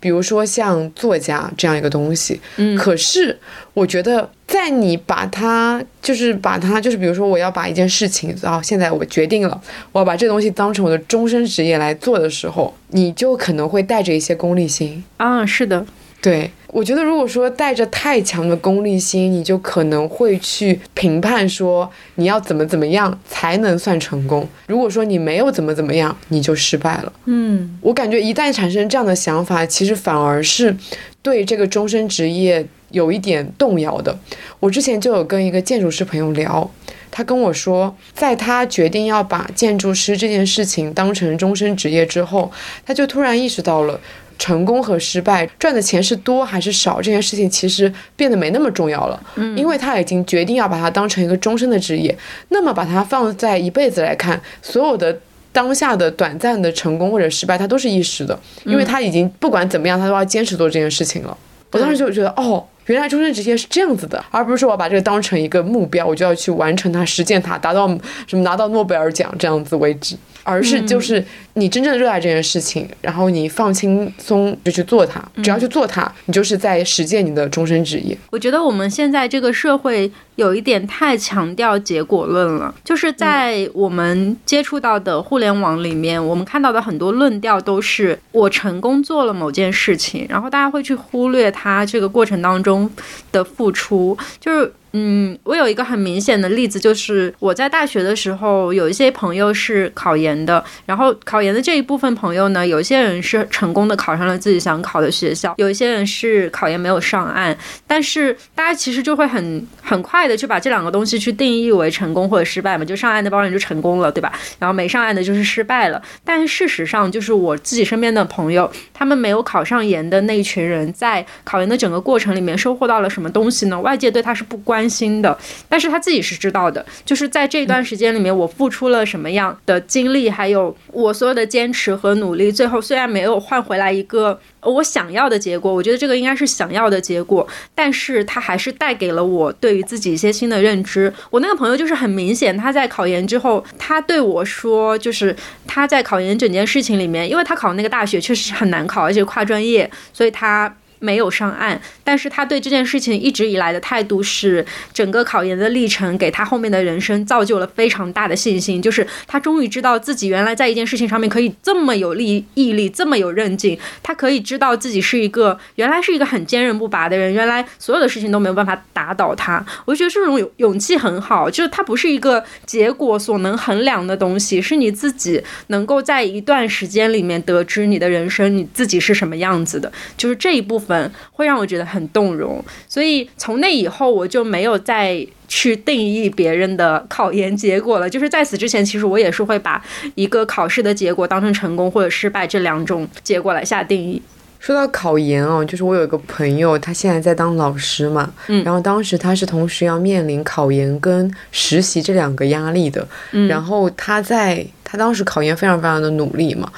B: 比如说像作家这样一个东西。
C: 嗯，
B: 可是我觉得，在你把它，就是把它，就是比如说我要把一件事情，然后现在我决定了，我要把这东西当成我的终身职业来做的时候，你就可能会带着一些功利心。
C: 啊，是的。
B: 对，我觉得如果说带着太强的功利心，你就可能会去评判说你要怎么怎么样才能算成功。如果说你没有怎么怎么样，你就失败了。
C: 嗯，
B: 我感觉一旦产生这样的想法，其实反而是对这个终身职业有一点动摇的。我之前就有跟一个建筑师朋友聊，他跟我说，在他决定要把建筑师这件事情当成终身职业之后，他就突然意识到了。成功和失败，赚的钱是多还是少，这件事情其实变得没那么重要了。
C: 嗯，
B: 因为他已经决定要把它当成一个终身的职业，那么把它放在一辈子来看，所有的当下的短暂的成功或者失败，它都是一时的，因为他已经不管怎么样，他都要坚持做这件事情了。我当时就觉得，哦，原来终身职业是这样子的，而不是说我把这个当成一个目标，我就要去完成它、实践它，达到什么拿到诺贝尔奖这样子为止。而是就是你真正热爱这件事情，然后你放轻松就去做它，只要去做它，你就是在实践你的终身职业。
C: 我觉得我们现在这个社会有一点太强调结果论了，就是在我们接触到的互联网里面，我们看到的很多论调都是我成功做了某件事情，然后大家会去忽略他这个过程当中的付出，就是。嗯，我有一个很明显的例子，就是我在大学的时候，有一些朋友是考研的，然后考研的这一部分朋友呢，有一些人是成功的考上了自己想考的学校，有一些人是考研没有上岸，但是大家其实就会很很快的去把这两个东西去定义为成功或者失败嘛，就上岸那帮人就成功了，对吧？然后没上岸的就是失败了。但事实上，就是我自己身边的朋友，他们没有考上研的那一群人，在考研的整个过程里面收获到了什么东西呢？外界对他是不关。关心的，但是他自己是知道的，就是在这段时间里面，我付出了什么样的精力，还有我所有的坚持和努力，最后虽然没有换回来一个我想要的结果，我觉得这个应该是想要的结果，但是他还是带给了我对于自己一些新的认知。我那个朋友就是很明显，他在考研之后，他对我说，就是他在考研整件事情里面，因为他考那个大学确实很难考，而且跨专业，所以他。没有上岸，但是他对这件事情一直以来的态度是，整个考研的历程给他后面的人生造就了非常大的信心，就是他终于知道自己原来在一件事情上面可以这么有力毅力，这么有韧劲，他可以知道自己是一个原来是一个很坚韧不拔的人，原来所有的事情都没有办法打倒他。我觉得这种勇勇气很好，就是它不是一个结果所能衡量的东西，是你自己能够在一段时间里面得知你的人生你自己是什么样子的，就是这一部分。分会让我觉得很动容，所以从那以后我就没有再去定义别人的考研结果了。就是在此之前，其实我也是会把一个考试的结果当成成功或者失败这两种结果来下定义。
B: 说到考研哦，就是我有一个朋友，他现在在当老师嘛，
C: 嗯，
B: 然后当时他是同时要面临考研跟实习这两个压力的，
C: 嗯，
B: 然后他在他当时考研非常非常的努力嘛。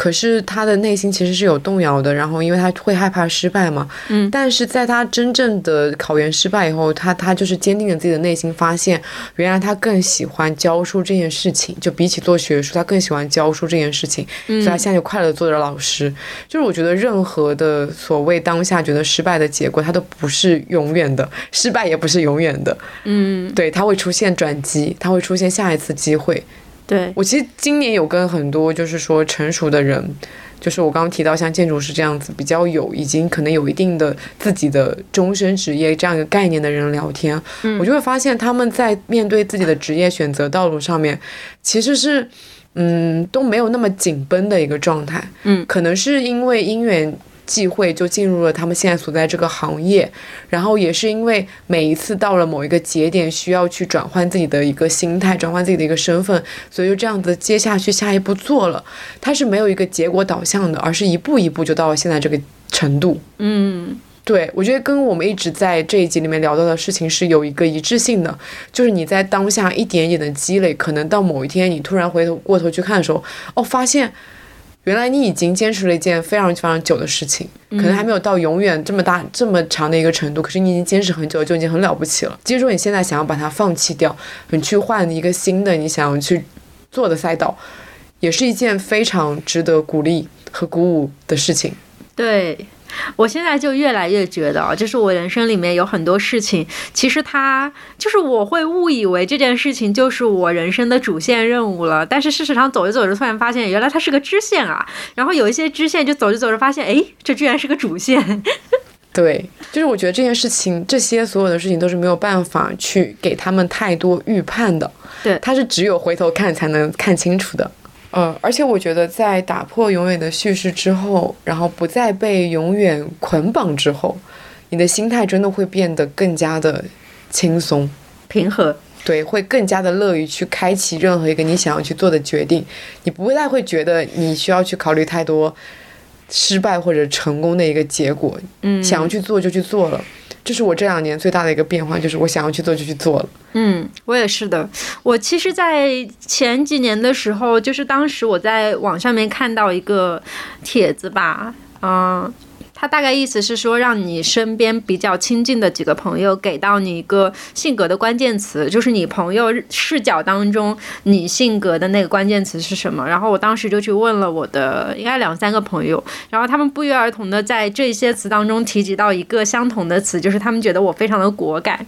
B: 可是他的内心其实是有动摇的，然后因为他会害怕失败嘛，
C: 嗯。
B: 但是在他真正的考研失败以后，他他就是坚定了自己的内心，发现原来他更喜欢教书这件事情，就比起做学术，他更喜欢教书这件事情，所以他现在就快乐地做着老师。就是我觉得任何的所谓当下觉得失败的结果，它都不是永远的，失败也不是永远的，
C: 嗯，
B: 对，它会出现转机，它会出现下一次机会。
C: 对，
B: 我其实今年有跟很多就是说成熟的人，就是我刚刚提到像建筑师这样子比较有已经可能有一定的自己的终身职业这样一个概念的人聊天，
C: 嗯。
B: 我就会发现他们在面对自己的职业选择道路上面，其实是嗯都没有那么紧绷的一个状态，
C: 嗯。
B: 可能是因为因缘。际会就进入了他们现在所在这个行业，然后也是因为每一次到了某一个节点，需要去转换自己的一个心态，转换自己的一个身份，所以就这样子接下去下一步做了。它是没有一个结果导向的，而是一步一步就到了现在这个程度。
C: 嗯
B: 对我觉得跟我们一直在这一集里面聊到的事情是有一个一致性的，就是你在当下一点一点的积累，可能到某一天你突然回头过头去看的时候，哦，发现。原来你已经坚持了一件非常非常久的事情，可能还没有到永远这么大这么长的一个程度，可是你已经坚持很久，就已经很了不起了。即使说你现在想要把它放弃掉，你去换一个新的你想要去做的赛道，也是一件非常值得鼓励和鼓舞的事情。
C: 对。我现在就越来越觉得啊，就是我人生里面有很多事情，其实它就是我会误以为这件事情就是我人生的主线任务了，但是事实上走着走着突然发现，原来它是个支线啊。然后有一些支线就走着走着发现，哎，这居然是个主线。
B: 对，就是我觉得这件事情，这些所有的事情都是没有办法去给他们太多预判的。
C: 对
B: 它是只有回头看才能看清楚的。呃，而且我觉得在打破永远的叙事之后，然后不再被永远捆绑之后，你的心态真的会变得更加的轻松，
C: 平和。
B: 对，会更加的乐于去开启任何一个你想要去做的决定。你不再会觉得你需要去考虑太多失败或者成功的一个结果，
C: 嗯，
B: 想要去做就去做了。这是我这两年最大的一个变化，就是我想要去做就去做了。
C: 嗯，我也是的。我其实，在前几年的时候，就是当时我在网上面看到一个帖子吧，嗯。他大概意思是说，让你身边比较亲近的几个朋友给到你一个性格的关键词，就是你朋友视角当中你性格的那个关键词是什么。然后我当时就去问了我的应该两三个朋友，然后他们不约而同的在这些词当中提及到一个相同的词，就是他们觉得我非常的果敢。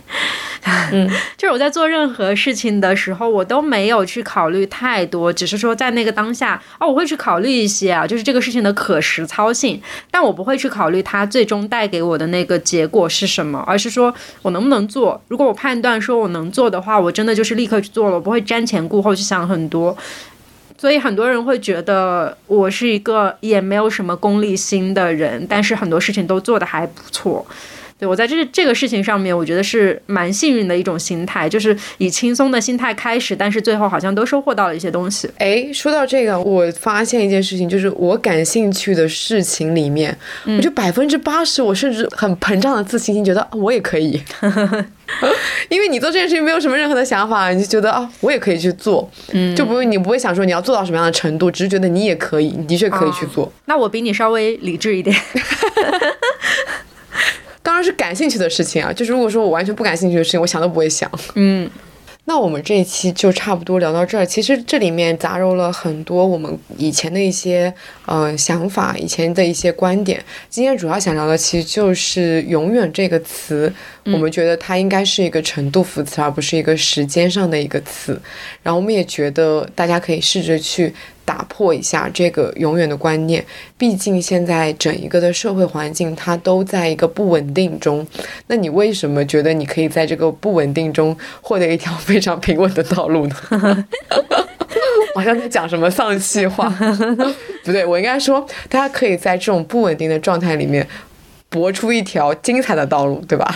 B: 嗯，
C: 就是我在做任何事情的时候，我都没有去考虑太多，只是说在那个当下，哦，我会去考虑一些啊，就是这个事情的可实操性，但我不会去考考虑它最终带给我的那个结果是什么，而是说我能不能做。如果我判断说我能做的话，我真的就是立刻去做了，我不会瞻前顾后去想很多。所以很多人会觉得我是一个也没有什么功利心的人，但是很多事情都做得还不错。对我在这这个事情上面，我觉得是蛮幸运的一种心态，就是以轻松的心态开始，但是最后好像都收获到了一些东西。
B: 哎，说到这个，我发现一件事情，就是我感兴趣的事情里面，我就百分之八十，我甚至很膨胀的自信心，觉得、啊我也可以。因为你做这件事情没有什么任何的想法，你就觉得啊，我也可以去做，
C: 嗯，
B: 就不会你不会想说你要做到什么样的程度，只是觉得你也可以，你的确可以去做。
C: 那我比你稍微理智一点。
B: 当然是感兴趣的事情啊，就是如果说我完全不感兴趣的事情，我想都不会想。
C: 嗯
B: 那我们这一期就差不多聊到这儿。其实这里面杂糅了很多我们以前的一些呃想法，以前的一些观点。今天主要想聊的其实就是“永远”这个词，我们觉得它应该是一个程度副词，而不是一个时间上的一个词。然后我们也觉得大家可以试着去打破一下这个“永远”的观念。毕竟现在整一个的社会环境它都在一个不稳定中，那你为什么觉得你可以在这个不稳定中获得一条非常平稳的道路呢？好像在讲什么丧气话，不对，我应该说，大家可以在这种不稳定的状态里面搏出一条精彩的道路，对吧？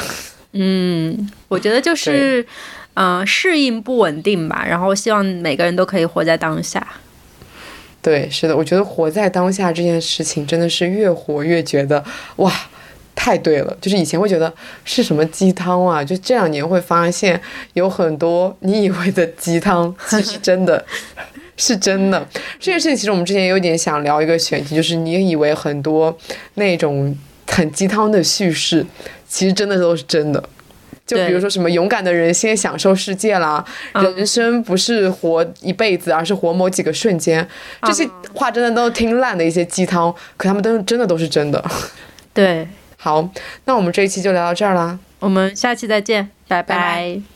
C: 嗯，我觉得就是嗯、呃适应不稳定吧，然后希望每个人都可以活在当下。
B: 对，是的，我觉得活在当下这件事情真的是越活越觉得哇，太对了。就是以前会觉得是什么鸡汤啊，就这两年会发现有很多你以为的鸡汤，其实真的是真的。这件事情其实我们之前有点想聊一个选题，就是你以为很多那种很鸡汤的叙事，其实真的都是真的。就比如说什么勇敢的人先享受世界啦，人生不是活一辈子，而是活某几个瞬间。这些话真的都听烂的一些鸡汤，可他们都真的都是真的。
C: 对，
B: 好，那我们这一期就聊到这儿啦，
C: 我们下期再见，拜拜。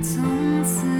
D: 从此。